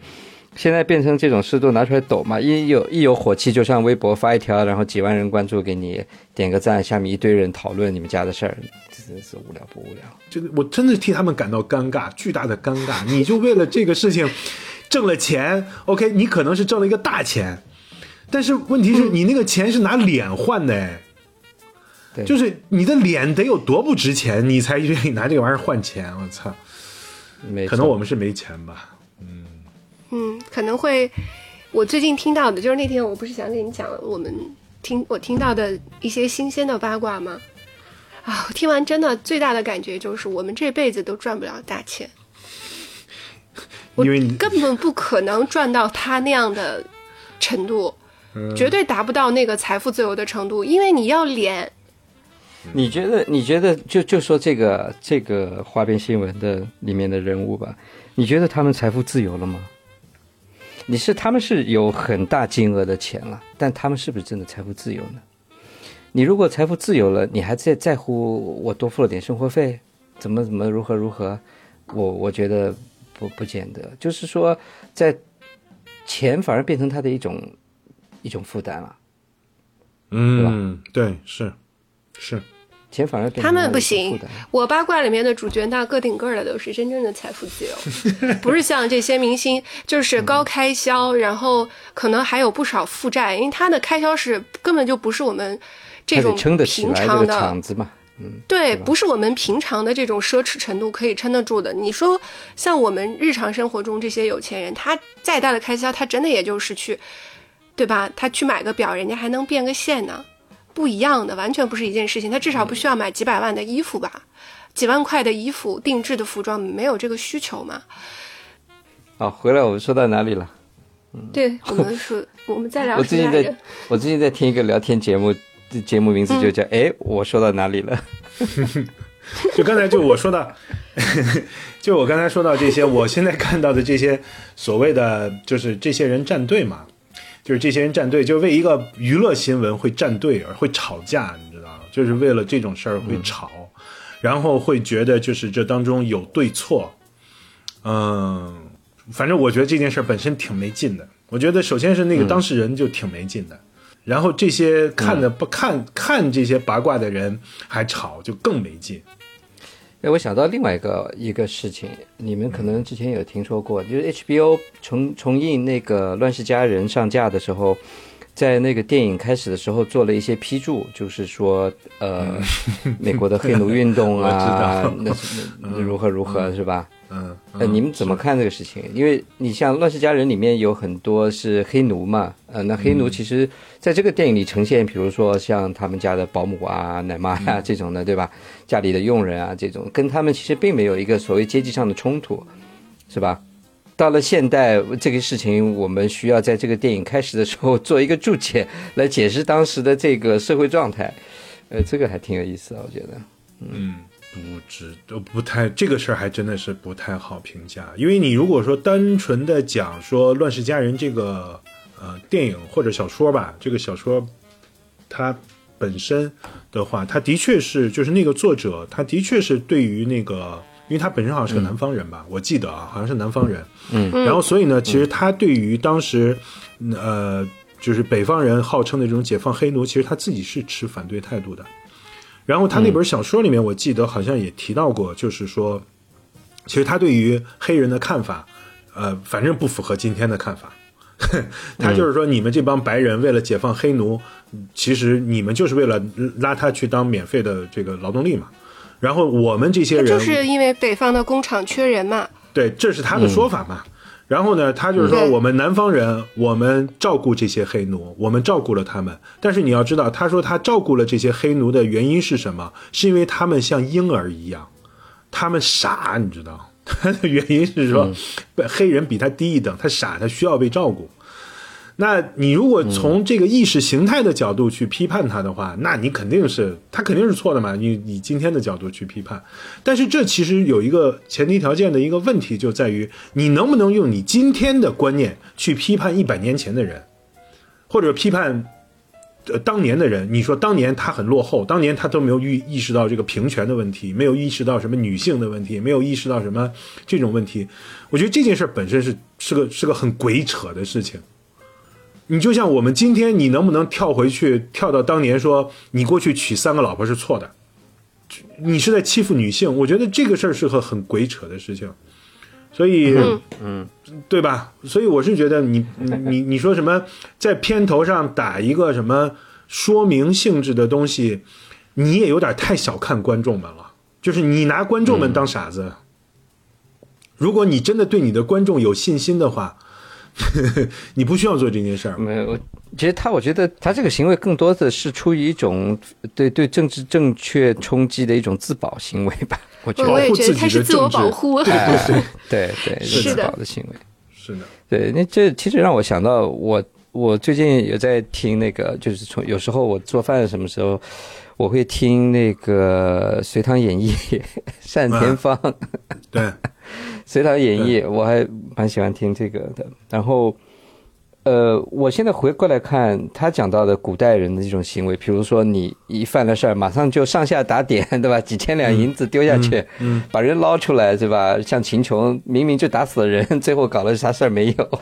现在变成这种事都拿出来抖嘛，一有一有火气就上微博发一条，然后几万人关注给你点个赞，下面一堆人讨论你们家的事儿，真是无聊不无聊？这个我真的替他们感到尴尬，巨大的尴尬。你就为了这个事情挣了钱，OK，你可能是挣了一个大钱，但是问题是你那个钱是拿脸换的哎。对，就是你的脸得有多不值钱，你才愿意拿这个玩意儿换钱？我操！没可能我们是没钱吧？嗯嗯，可能会。我最近听到的就是那天我不是想跟你讲我们听我听到的一些新鲜的八卦吗？啊，我听完真的最大的感觉就是我们这辈子都赚不了大钱，我 因为你根本不可能赚到他那样的程度，绝对达不到那个财富自由的程度，因为你要脸。你觉得？你觉得就就说这个这个花边新闻的里面的人物吧，你觉得他们财富自由了吗？你是他们是有很大金额的钱了，但他们是不是真的财富自由呢？你如果财富自由了，你还在在乎我多付了点生活费，怎么怎么如何如何？我我觉得不不见得，就是说在钱反而变成他的一种一种负担了，嗯，对，是是，钱反而他们不行。我八卦里面的主角，那个顶个儿的都是真正的财富自由，不是像这些明星，就是高开销，然后可能还有不少负债，因为他的开销是根本就不是我们这种他得撑得起平常的场子嘛，嗯，对，吧不是我们平常的这种奢侈程度可以撑得住的。你说像我们日常生活中这些有钱人，他再大的开销，他真的也就是去，对吧？他去买个表，人家还能变个现呢，不一样的，完全不是一件事情。他至少不需要买几百万的衣服吧？几万块的衣服、定制的服装，没有这个需求嘛？好，回来我们说到哪里了？对我们说，我们再聊我最近在？我最近在听一个聊天节目，这节目名字就叫嗯哎、我说到哪里了？就刚才就我说到，就我刚才说到这些，我现在看到的这些所谓的就是这些人站队嘛，就是这些人站队，就为一个娱乐新闻会站队而会吵架，你知道吗？就是为了这种事儿会吵，然后会觉得就是这当中有对错，嗯，反正我觉得这件事儿本身挺没劲的。我觉得首先是那个当事人就挺没劲的，然后这些看的不看看这些八卦的人还吵，就更没劲。哎，我想到另外一个一个事情，你们可能之前有听说过，就是 HBO 重重映那个《乱世佳人》上架的时候，在那个电影开始的时候做了一些批注，就是说，呃，美国的黑奴运动啊，那是那如何如何是吧？嗯，呃，你们怎么看这个事情？因为你像《乱世佳人》里面有很多是黑奴嘛，呃，那黑奴其实在这个电影里呈现，比如说像他们家的保姆啊、奶妈呀、这种的，对吧？家里的佣人啊这种，跟他们其实并没有一个所谓阶级上的冲突，是吧？到了现代，这个事情我们需要在这个电影开始的时候做一个注解，来解释当时的这个社会状态。呃，这个还挺有意思的，我觉得。不知都不太这个事儿还真的是不太好评价，因为你如果说单纯的讲说《乱世佳人》这个呃电影或者小说吧，这个小说它本身的话，它的确是就是那个作者，他的确是对于那个，因为他本身好像是个南方人吧，我记得啊，好像是南方人，嗯，然后所以呢，其实他对于当时嗯呃就是北方人号称的这种解放黑奴，其实他自己是持反对态度的。然后他那本小说里面，我记得好像也提到过，就是说，其实他对于黑人的看法，呃，反正不符合今天的看法。他就是说，你们这帮白人为了解放黑奴，其实你们就是为了拉他去当免费的这个劳动力嘛。然后我们这些人，就是因为北方的工厂缺人嘛。对，这是他的说法嘛。然后呢，他就是说，我们南方人，我们照顾这些黑奴，我们照顾了他们。但是你要知道，他说他照顾了这些黑奴的原因是什么？是因为他们像婴儿一样，他们傻，你知道？他 的原因是说，黑人比他低一等，他傻，他需要被照顾。那你如果从这个意识形态的角度去批判他的话，那你肯定是他肯定是错的嘛。你以今天的角度去批判，但是这其实有一个前提条件的一个问题，就在于你能不能用你今天的观念去批判一百年前的人，或者批判呃当年的人。你说当年他很落后，当年他都没有意意识到这个平权的问题，没有意识到什么女性的问题，没有意识到什么这种问题。我觉得这件事本身是是个是个很鬼扯的事情。你就像我们今天，你能不能跳回去，跳到当年说你过去娶三个老婆是错的，你是在欺负女性？我觉得这个事儿是个很鬼扯的事情，所以，嗯，对吧？所以我是觉得你你你你说什么在片头上打一个什么说明性质的东西，你也有点太小看观众们了，就是你拿观众们当傻子。如果你真的对你的观众有信心的话。你不需要做这件事儿。没有，其实他，我觉得他这个行为更多的是出于一种对对政治正确冲击的一种自保行为吧。我觉得，我也觉得他是自我保护。对对对 对，是自保的行为。是的，对，那这其实让我想到，我我最近有在听那个，就是从有时候我做饭什么时候，我会听那个《隋唐演义》，单田芳。对。《隋唐演义》，我还蛮喜欢听这个的。然后，呃，我现在回过来看他讲到的古代人的这种行为，比如说你一犯了事儿，马上就上下打点，对吧？几千两银子丢下去，嗯，把人捞出来，对吧？像秦琼，明明就打死了人，最后搞了啥事儿没有？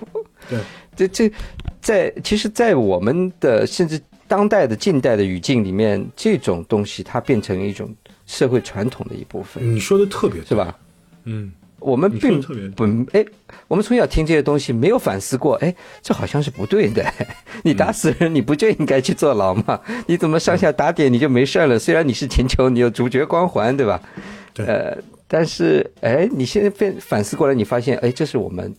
对，这这，在其实，在我们的甚至当代的近代的语境里面，这种东西它变成一种社会传统的一部分。你说的特别是吧？嗯。我们并不哎，我们从小听这些东西，没有反思过，哎，这好像是不对的。你打死人，你不就应该去坐牢吗？你怎么上下打点你就没事了？虽然你是秦琼，你有主角光环，对吧？对。呃，但是哎，你现在变反思过来，你发现哎，这是我们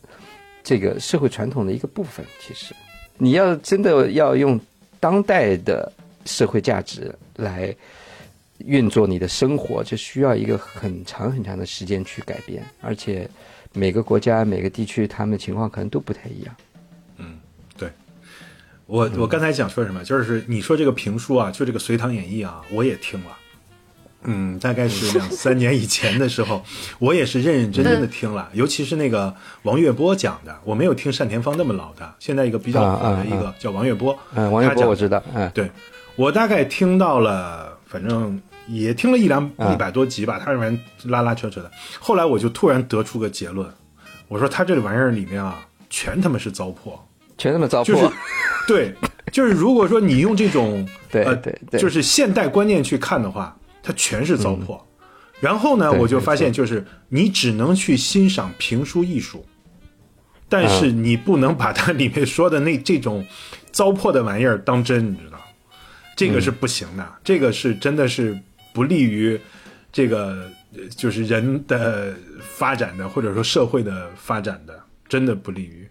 这个社会传统的一个部分。其实，你要真的要用当代的社会价值来。运作你的生活，这需要一个很长很长的时间去改变，而且每个国家、每个地区，他们的情况可能都不太一样。嗯，对。我我刚才想说什么，就是你说这个评书啊，就这个《隋唐演义》啊，我也听了。嗯，大概是两三年以前的时候，我也是认认真真的听了，尤其是那个王月波讲的，我没有听单田芳那么老的，现在一个比较火的一个叫王月波。嗯，王月波我知道。嗯，对，我大概听到了，反正。也听了一两一百多集吧，他这玩意拉拉扯扯的。后来我就突然得出个结论，我说他这玩意儿里面啊，全他妈是糟粕，全他妈糟粕。就是，对，就是如果说你用这种 对对对，就是现代观念去看的话，它全是糟粕。然后呢，我就发现，就是你只能去欣赏评书艺术，但是你不能把它里面说的那这种糟粕的玩意儿当真，你知道？这个是不行的，这个是真的是。不利于这个就是人的发展的，或者说社会的发展的，真的不利于。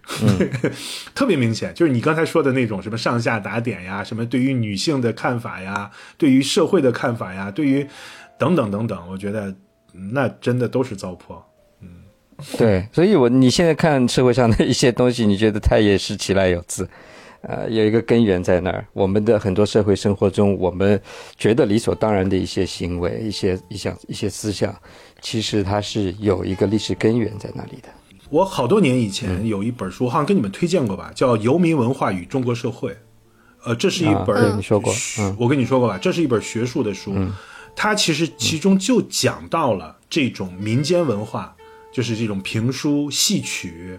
特别明显，就是你刚才说的那种什么上下打点呀，什么对于女性的看法呀，对于社会的看法呀，对于等等等等，我觉得那真的都是糟粕。嗯，对，所以我你现在看社会上的一些东西，你觉得它也是其来有自。呃，有一个根源在那儿。我们的很多社会生活中，我们觉得理所当然的一些行为、一些一项、一些思想，其实它是有一个历史根源在那里的。我好多年以前有一本书，好像跟你们推荐过吧，叫《游民文化与中国社会》。呃，这是一本你说过，我跟你说过吧，这是一本学术的书。它其实其中就讲到了这种民间文化，就是这种评书、戏曲。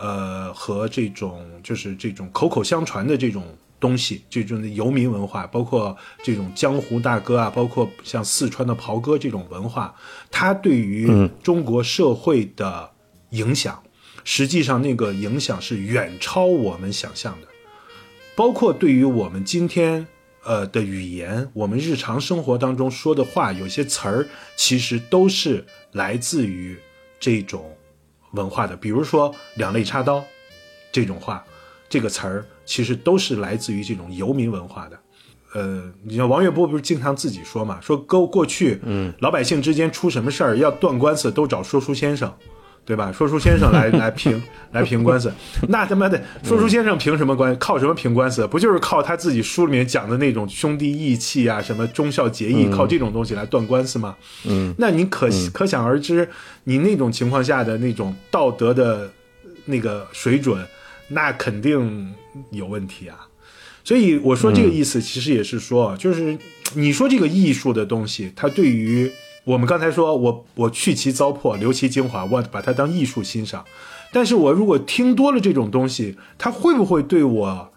呃，和这种就是这种口口相传的这种东西，这种游民文化，包括这种江湖大哥啊，包括像四川的袍哥这种文化，它对于中国社会的影响，实际上那个影响是远超我们想象的。包括对于我们今天呃的语言，我们日常生活当中说的话，有些词儿其实都是来自于这种。文化的，比如说“两肋插刀”这种话，这个词儿其实都是来自于这种游民文化的。呃，你像王月波不是经常自己说嘛，说过过去，嗯，老百姓之间出什么事儿要断官司都找说书先生，对吧？说书先生来 来评来评官司，那他妈的说书先生凭什么官？靠什么评官司？不就是靠他自己书里面讲的那种兄弟义气啊，什么忠孝节义，靠这种东西来断官司吗？嗯，那你可可想而知，你那种情况下的那种道德的那个水准，那肯定有问题啊。所以我说这个意思，其实也是说，就是你说这个艺术的东西，它对于我们刚才说，我我去其糟粕，留其精华，我把它当艺术欣赏。但是我如果听多了这种东西，它会不会对我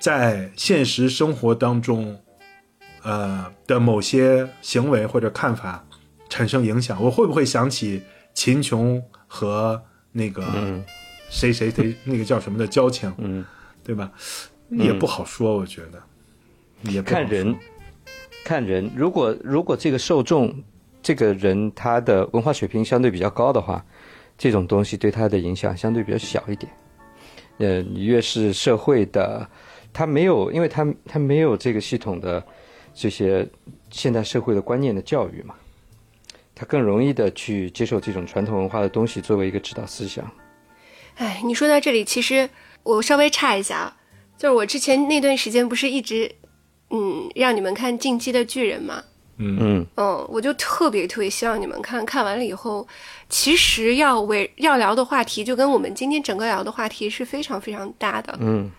在现实生活当中，呃的某些行为或者看法产生影响？我会不会想起秦琼和那个谁谁谁那个叫什么的交情？嗯，对吧？也不好说，我觉得也不看人，看人。如果如果这个受众，这个人他的文化水平相对比较高的话，这种东西对他的影响相对比较小一点。呃，你越是社会的，他没有，因为他他没有这个系统的这些现代社会的观念的教育嘛，他更容易的去接受这种传统文化的东西作为一个指导思想。哎，你说到这里，其实我稍微岔一下啊，就是我之前那段时间不是一直嗯让你们看《进击的巨人》吗？嗯嗯，我就特别特别希望你们看看完了以后，其实要为要聊的话题就跟我们今天整个聊的话题是非常非常搭的。嗯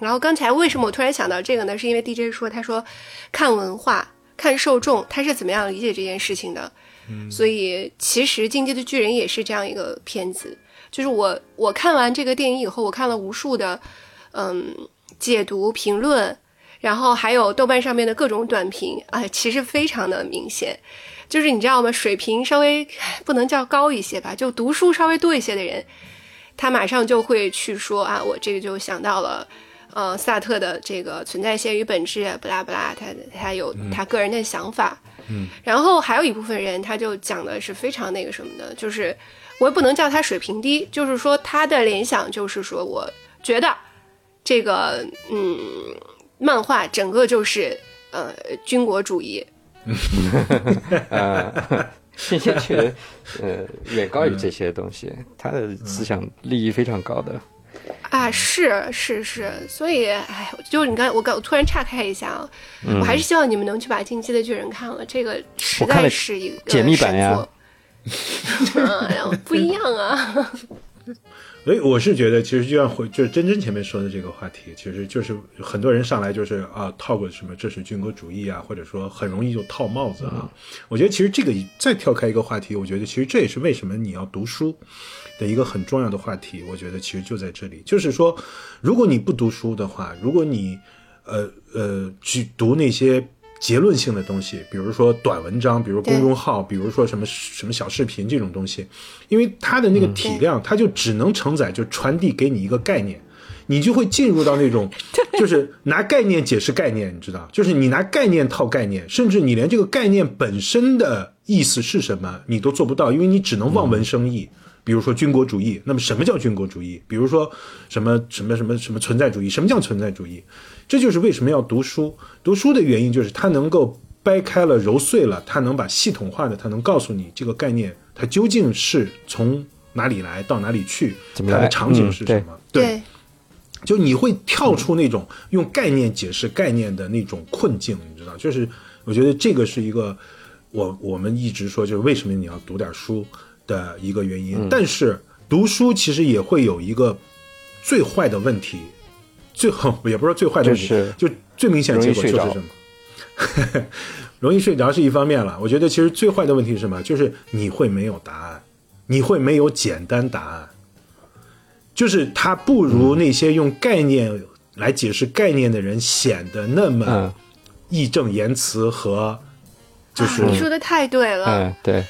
然后刚才为什么我突然想到这个呢？是因为 DJ 说他说看文化、看受众，他是怎么样理解这件事情的。嗯，所以其实《进击的巨人》也是这样一个片子。就是我我看完这个电影以后，我看了无数的嗯解读评论，然后还有豆瓣上面的各种短评，哎，其实非常的明显。就是你知道吗？水平稍微不能叫高一些吧，就读书稍微多一些的人，他马上就会去说啊，我这个就想到了。呃，萨特的这个存在先于本质，不拉不拉，他他有他个人的想法，嗯，然后还有一部分人，他就讲的是非常那个什么的，就是我也不能叫他水平低，就是说他的联想就是说，我觉得这个嗯，漫画整个就是呃军国主义，呃，信息确实呃远高于这些东西，他的思想利益非常高的。啊，是是是，所以，哎，就是你刚我刚我突然岔开一下啊，我还是希望你们能去把《进击的巨人》看了，这个实在是一个解密版呀。神作，嗯，不一样啊，所以我是觉得，其实就像回就是真真前面说的这个话题，其实就是很多人上来就是啊套个什么这是军国主义啊，或者说很容易就套帽子啊。我觉得其实这个再跳开一个话题，我觉得其实这也是为什么你要读书的一个很重要的话题。我觉得其实就在这里，就是说，如果你不读书的话，如果你呃呃去读那些。结论性的东西，比如说短文章，比如公众号，比如说什么什么小视频这种东西，因为它的那个体量，它就只能承载，就传递给你一个概念，你就会进入到那种，就是拿概念解释概念，你知道，就是你拿概念套概念，甚至你连这个概念本身的意思是什么你都做不到，因为你只能望文生义。比如说军国主义，那么什么叫军国主义？比如说什么什么什么什么存在主义？什么叫存在主义？这就是为什么要读书。读书的原因就是它能够掰开了揉碎了，它能把系统化的，它能告诉你这个概念它究竟是从哪里来到哪里去，它的场景嗯是什么？对，就你会跳出那种用概念解释概念的那种困境，你知道？就是我觉得这个是一个我我们一直说就是为什么你要读点书的一个原因。但是读书其实也会有一个最坏的问题，最后 也不是说最坏的问题，就是就最明显的结果就是什么？容易睡着是一方面了，我觉得其实最坏的问题是什么？就是你会没有答案，你会没有简单答案。就是他不如那些用概念来解释概念的人显得那么嗯义正言辞和就是啊你说的太对了，嗯，对，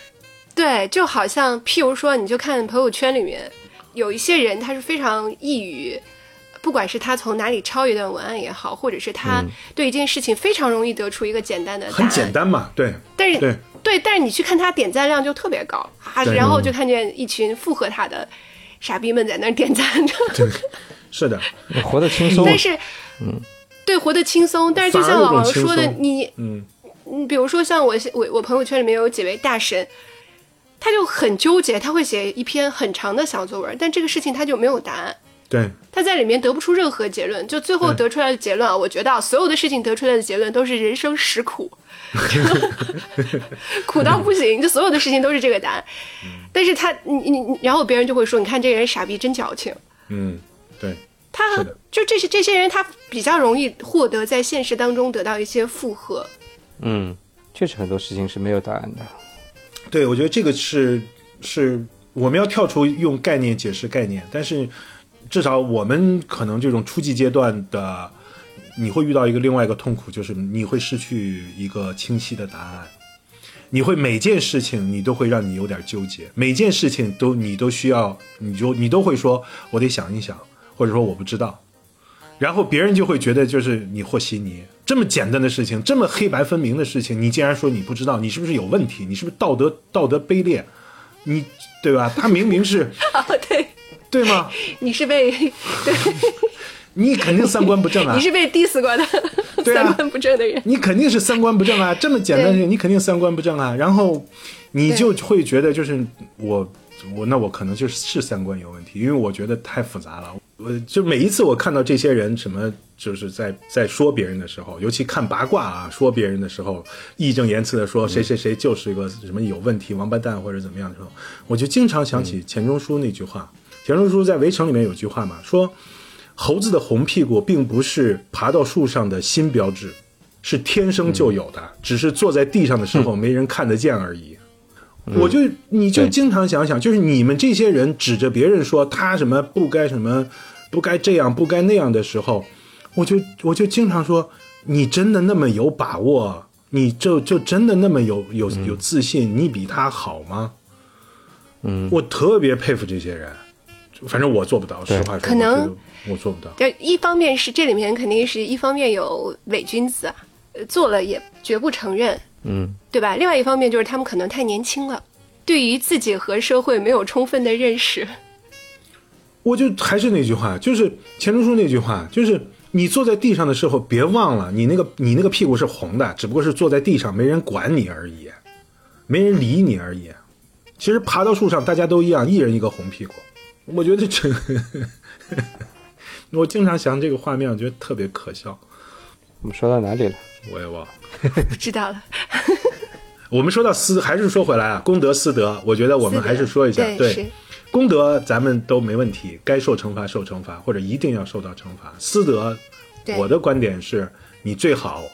对，就好像譬如说，你就看朋友圈里面有一些人，他是非常易于，不管是他从哪里抄一段文案也好，或者是他对一件事情非常容易得出一个简单的答案，很简单嘛，对但是对对，但是你去看他点赞量就特别高啊，然后就看见一群附和他的傻逼们在那点赞 着，是的，活得轻松。但是，嗯对，活得轻松。但是就像老王说的你，嗯嗯，比如说像我我我朋友圈里面有几位大神，他就很纠结，他会写一篇很长的小作文，但这个事情他就没有答案。对，他在里面得不出任何结论，就最后得出来的结论啊，我觉得啊，所有的事情得出来的结论都是人生实苦，苦到不行，就所有的事情都是这个答案。但是他，你你你，然后别人就会说，你看这个人傻逼，真矫情。嗯，对，他就这些这些人，他比较容易获得在现实当中得到一些附和。嗯，确实很多事情是没有答案的。对，我觉得这个是是我们要跳出用概念解释概念，但是至少我们可能这种初级阶段的，你会遇到一个另外一个痛苦，就是你会失去一个清晰的答案。你会每件事情你都会让你有点纠结，每件事情都你都需要，你就你都会说，我得想一想，或者说我不知道，然后别人就会觉得就是你和稀泥，这么简单的事情，这么黑白分明的事情，你竟然说你不知道，你是不是有问题？你是不是道德道德卑劣？你对吧？他明明是，对，对吗？你是被 对，你肯定三观不正啊 你！是被 diss 过的，对啊三观不正的人。你肯定是三观不正啊！这么简单的事，你肯定三观不正啊！然后你就会觉得，就是我我那我可能就是是三观有问题，因为我觉得太复杂了。我就每一次我看到这些人什么，就是在在说别人的时候，尤其看八卦啊，说别人的时候，义正言辞的说谁谁谁就是一个什么有问题王八蛋或者怎么样的时候，我就经常想起钱钟书那句话。钱钟书在《围城》里面有句话嘛，说猴子的红屁股并不是爬到树上的新标志，是天生就有的，只是坐在地上的时候没人看得见而已。我就你就经常想想，就是你们这些人指着别人说他什么不该什么，不该这样不该那样的时候，我就我就经常说，你真的那么有把握？你就就真的那么有有有自信？你比他好吗？嗯，我特别佩服这些人，反正我做不到。实话说，可能我做不到。就一方面是这里面肯定是一方面有伪君子做了也绝不承认，嗯，对吧？另外一方面就是他们可能太年轻了，对于自己和社会没有充分的认识。我就还是那句话，就是钱钟书那句话，就是你坐在地上的时候，别忘了你那个你那个屁股是红的，只不过是坐在地上，没人管你而已，没人理你而已。其实爬到树上，大家都一样，一人一个红屁股。我觉得这，我经常想这个画面，我觉得特别可笑。我们说到哪里了？我也忘了。不知道了，我们说到私，还是说回来啊，公德私德，我觉得我们还是说一下，对是公德咱们都没问题，该受惩罚受惩罚，或者一定要受到惩罚。私德，我的观点是，你最好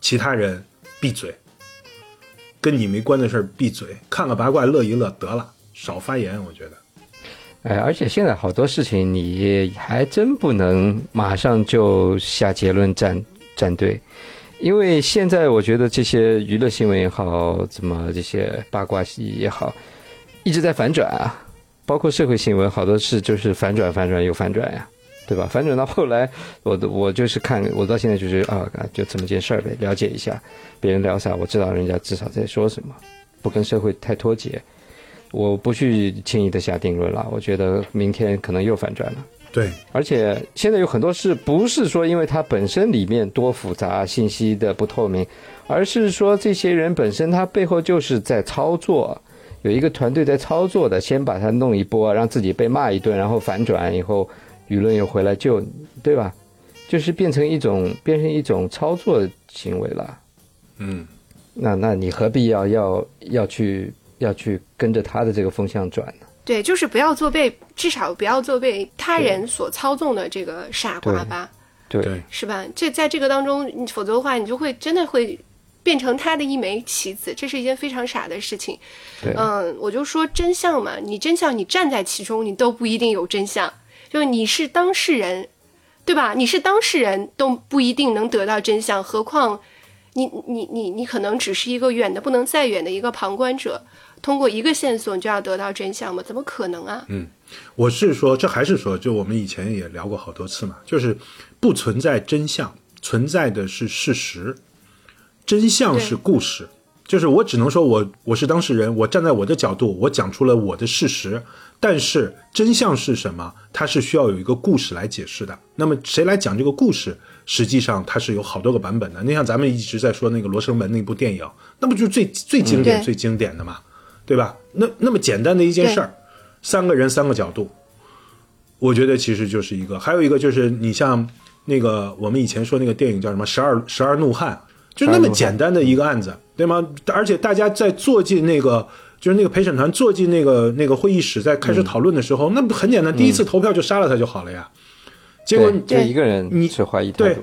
其他人闭嘴，跟你没关的事儿闭嘴，看个八卦乐一乐得了，少发言。我觉得，哎，而且现在好多事情你还真不能马上就下结论站站队，因为现在我觉得这些娱乐新闻也好，怎么这些八卦也好，一直在反转啊，包括社会新闻，好多事就是反转、反转又反转呀，对吧？反转到后来，我的我就是看，我到现在就是啊，就这么件事儿呗，了解一下别人聊啥，我知道人家至少在说什么，不跟社会太脱节。我不去轻易的下定论了，我觉得明天可能又反转了。对，而且现在有很多事不是说因为它本身里面多复杂、信息的不透明，而是说这些人本身他背后就是在操作，有一个团队在操作的，先把它弄一波，让自己被骂一顿，然后反转以后，舆论又回来救你，对吧？就是变成一种变成一种操作行为了。嗯，那那你何必要要要去要去跟着他的这个风向转呢？对，就是不要做被，至少不要做被他人所操纵的这个傻瓜吧，对对，是吧？这在这个当中，你否则的话，你就会真的会变成他的一枚棋子，这是一件非常傻的事情。对，嗯，我就说真相嘛，你真相你站在其中，你都不一定有真相，就是你是当事人，对吧？你是当事人都不一定能得到真相，何况你你你你可能只是一个远的不能再远的一个旁观者，通过一个线索你就要得到真相吗？怎么可能啊？嗯我是说，这还是说，就我们以前也聊过好多次嘛，就是不存在真相，存在的是事实，真相是故事。就是我只能说我我是当事人，我站在我的角度，我讲出了我的事实，但是真相是什么？它是需要有一个故事来解释的。那么谁来讲这个故事？实际上它是有好多个版本的。你像咱们一直在说那个《罗生门》那部电影，那不就是最最经典、对最经典的嘛？对吧？那那么简单的一件事儿，三个人三个角度，我觉得其实就是一个。还有一个就是你像那个我们以前说那个电影叫什么《十二十二怒汉》，就那么简单的一个案子，对吗？而且大家在坐进那个就是那个陪审团坐进那个那个会议室，在开始讨论的时候，那不很简单，第一次投票就杀了他就好了呀。结果就一个人你是怀疑态对度，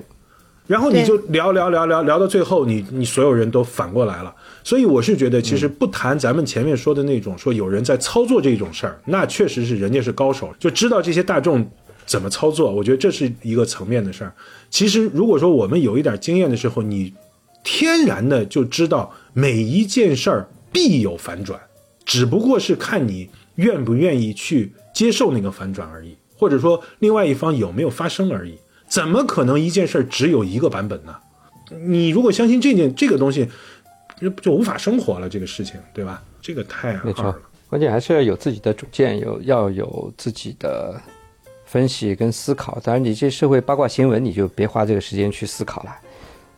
然后你就聊聊聊聊聊到最后，你你所有人都反过来了。所以我是觉得，其实不谈咱们前面说的那种说有人在操作这种事儿，那确实是人家是高手，就知道这些大众怎么操作。我觉得这是一个层面的事儿。其实如果说我们有一点经验的时候，你天然的就知道每一件事儿必有反转，只不过是看你愿不愿意去接受那个反转而已，或者说另外一方有没有发生而已。怎么可能一件事儿只有一个版本呢？你如果相信这件这个东西，就就无法生活了。这个事情，对吧？这个太没了。，关键还是要有自己的主见，有要有自己的分析跟思考。当然，你这社会八卦新闻，你就别花这个时间去思考了，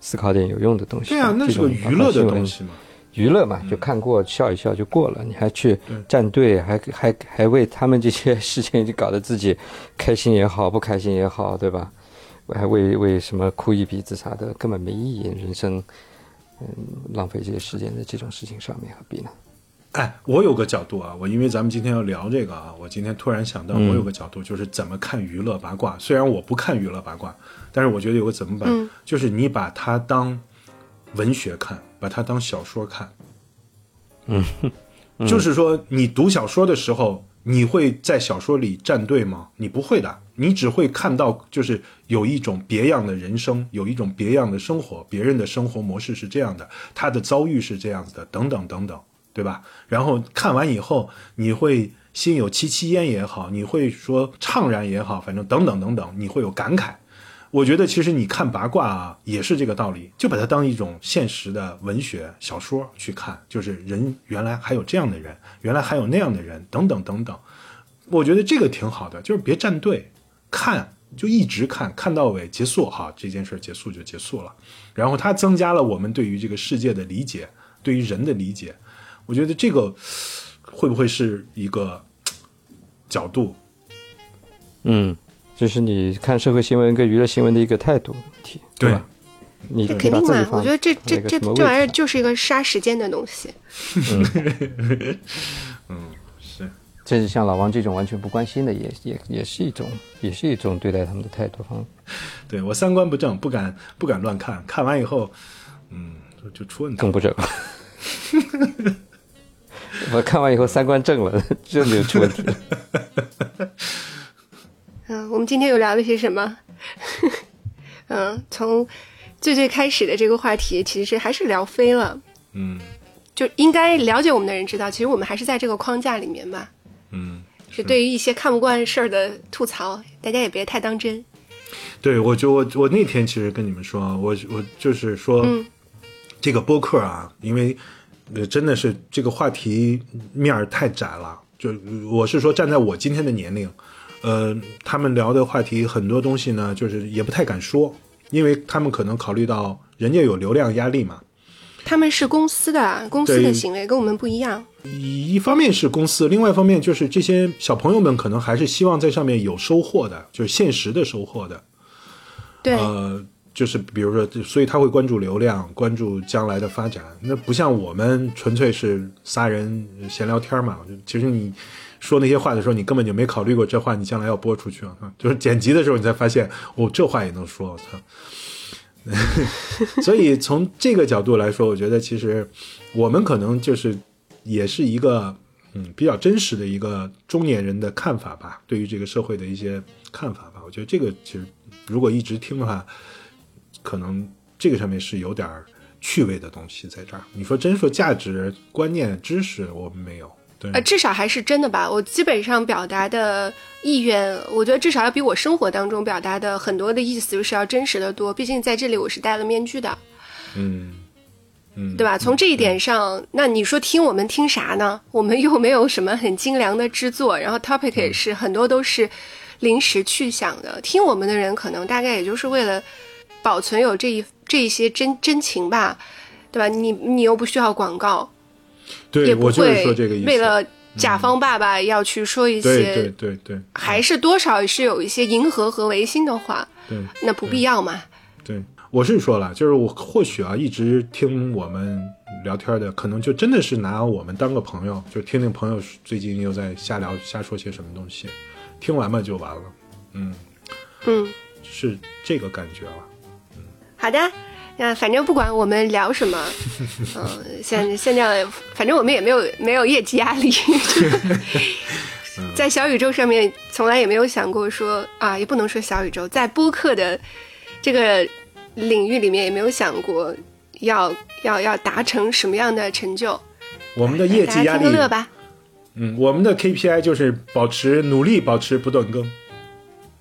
思考点有用的东西。对啊，那是个娱乐的东西嘛。娱乐嘛，就看过笑一笑就过了，你还去站队，还还还为他们这些事情就搞得自己开心也好，不开心也好，对吧？还为为什么哭一鼻子啥的，根本没意义。人生，嗯，浪费这些时间在这种事情上面，何必呢？哎，我有个角度啊，我因为咱们今天要聊这个啊，我今天突然想到，我有个角度就是怎么看娱乐八卦。虽然我不看娱乐八卦，但是我觉得有个怎么办，就是你把它当文学看，把它当小说看。嗯，就是说你读小说的时候，你会在小说里站队吗？你不会的，你只会看到就是有一种别样的人生，有一种别样的生活，别人的生活模式是这样的，他的遭遇是这样子的，等等等等，对吧？然后看完以后，你会心有戚戚焉也好，你会说怅然也好，反正等等等等，你会有感慨。我觉得其实你看八卦啊，也是这个道理，就把它当一种现实的文学小说去看，就是人原来还有这样的人，原来还有那样的人，等等等等。我觉得这个挺好的，就是别站队，看就一直看，看到尾结束，哈，这件事结束就结束了。然后它增加了我们对于这个世界的理解，对于人的理解。我觉得这个会不会是一个角度？嗯，这是你看社会新闻跟娱乐新闻的一个态度问题，对吧？你这肯定嘛，我觉得这这这这玩意儿就是一个杀时间的东西。嗯 是这是像老王这种完全不关心的，也也也是一种，也是一种对待他们的态度方。对我三观不正，不敢不敢乱看，看完以后，嗯，就就出问题。更不正。我看完以后三观正了，这就出问题了。嗯，我们今天又聊了些什么？嗯，从最最开始的这个话题，其实还是聊飞了。嗯就应该了解我们的人知道，其实我们还是在这个框架里面吧。嗯，是对于一些看不惯事儿的吐槽，大家也别太当真。对我就我我那天其实跟你们说，我我就是说，嗯这个播客啊，因为呃真的是这个话题面儿太窄了，就我是说站在我今天的年龄，呃，他们聊的话题很多东西呢，就是也不太敢说，因为他们可能考虑到人家有流量压力嘛。他们是公司的，公司的行为跟我们不一样。一一方面是公司，另外一方面就是这些小朋友们可能还是希望在上面有收获的，就是现实的收获的。对，呃，就是比如说，所以他会关注流量，关注将来的发展。那不像我们纯粹是仨人闲聊天嘛。其实你说那些话的时候，你根本就没考虑过这话你将来要播出去啊。就是剪辑的时候，你才发现，哦，这话也能说，我操！所以从这个角度来说，我觉得其实我们可能就是也是一个嗯比较真实的一个中年人的看法吧，对于这个社会的一些看法吧。我觉得这个其实如果一直听的话，可能这个上面是有点趣味的东西在这儿。你说真说价值观念、知识，我们没有。对，呃，至少还是真的吧。我基本上表达的意愿，我觉得至少要比我生活当中表达的很多的意思是要真实的多。毕竟在这里我是戴了面具的，嗯嗯，对吧？从这一点上，那你说听我们听啥呢？我们又没有什么很精良的制作，然后 topic 也是很多都是临时去想的。听我们的人可能大概也就是为了保存有这一这一些真真情吧，对吧？你你又不需要广告，对，也不我就是会说这个意思。为了甲方爸爸要去说一对些，对对对还是多少是有一些迎合和违心的话，对那不必要嘛。对，我是说了，就是我或许啊，一直听我们聊天的，可能就真的是拿我们当个朋友，就听听朋友最近又在瞎聊瞎说些什么东西，听完嘛就完了。嗯，嗯，是这个感觉了。好的。那反正不管我们聊什么，嗯、现现在反正我们也没有没有业绩压力，在小宇宙上面从来也没有想过说啊，也不能说小宇宙，在播客的这个领域里面也没有想过要要要达成什么样的成就。我们的业绩压力，听个乐吧。嗯，我们的 KPI 就是保持努力，保持不断更。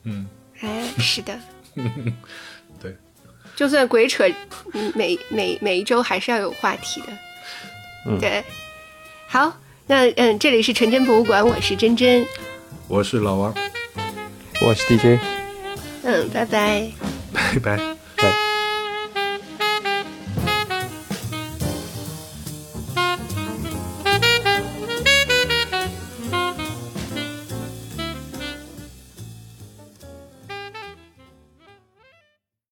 嗯，哎，是的，对，就算鬼扯，嗯每每每一周还是要有话题的。嗯对，好，那嗯，这里是纯真博物馆，我是真真，我是老王，我是 DJ。嗯，拜拜。拜拜。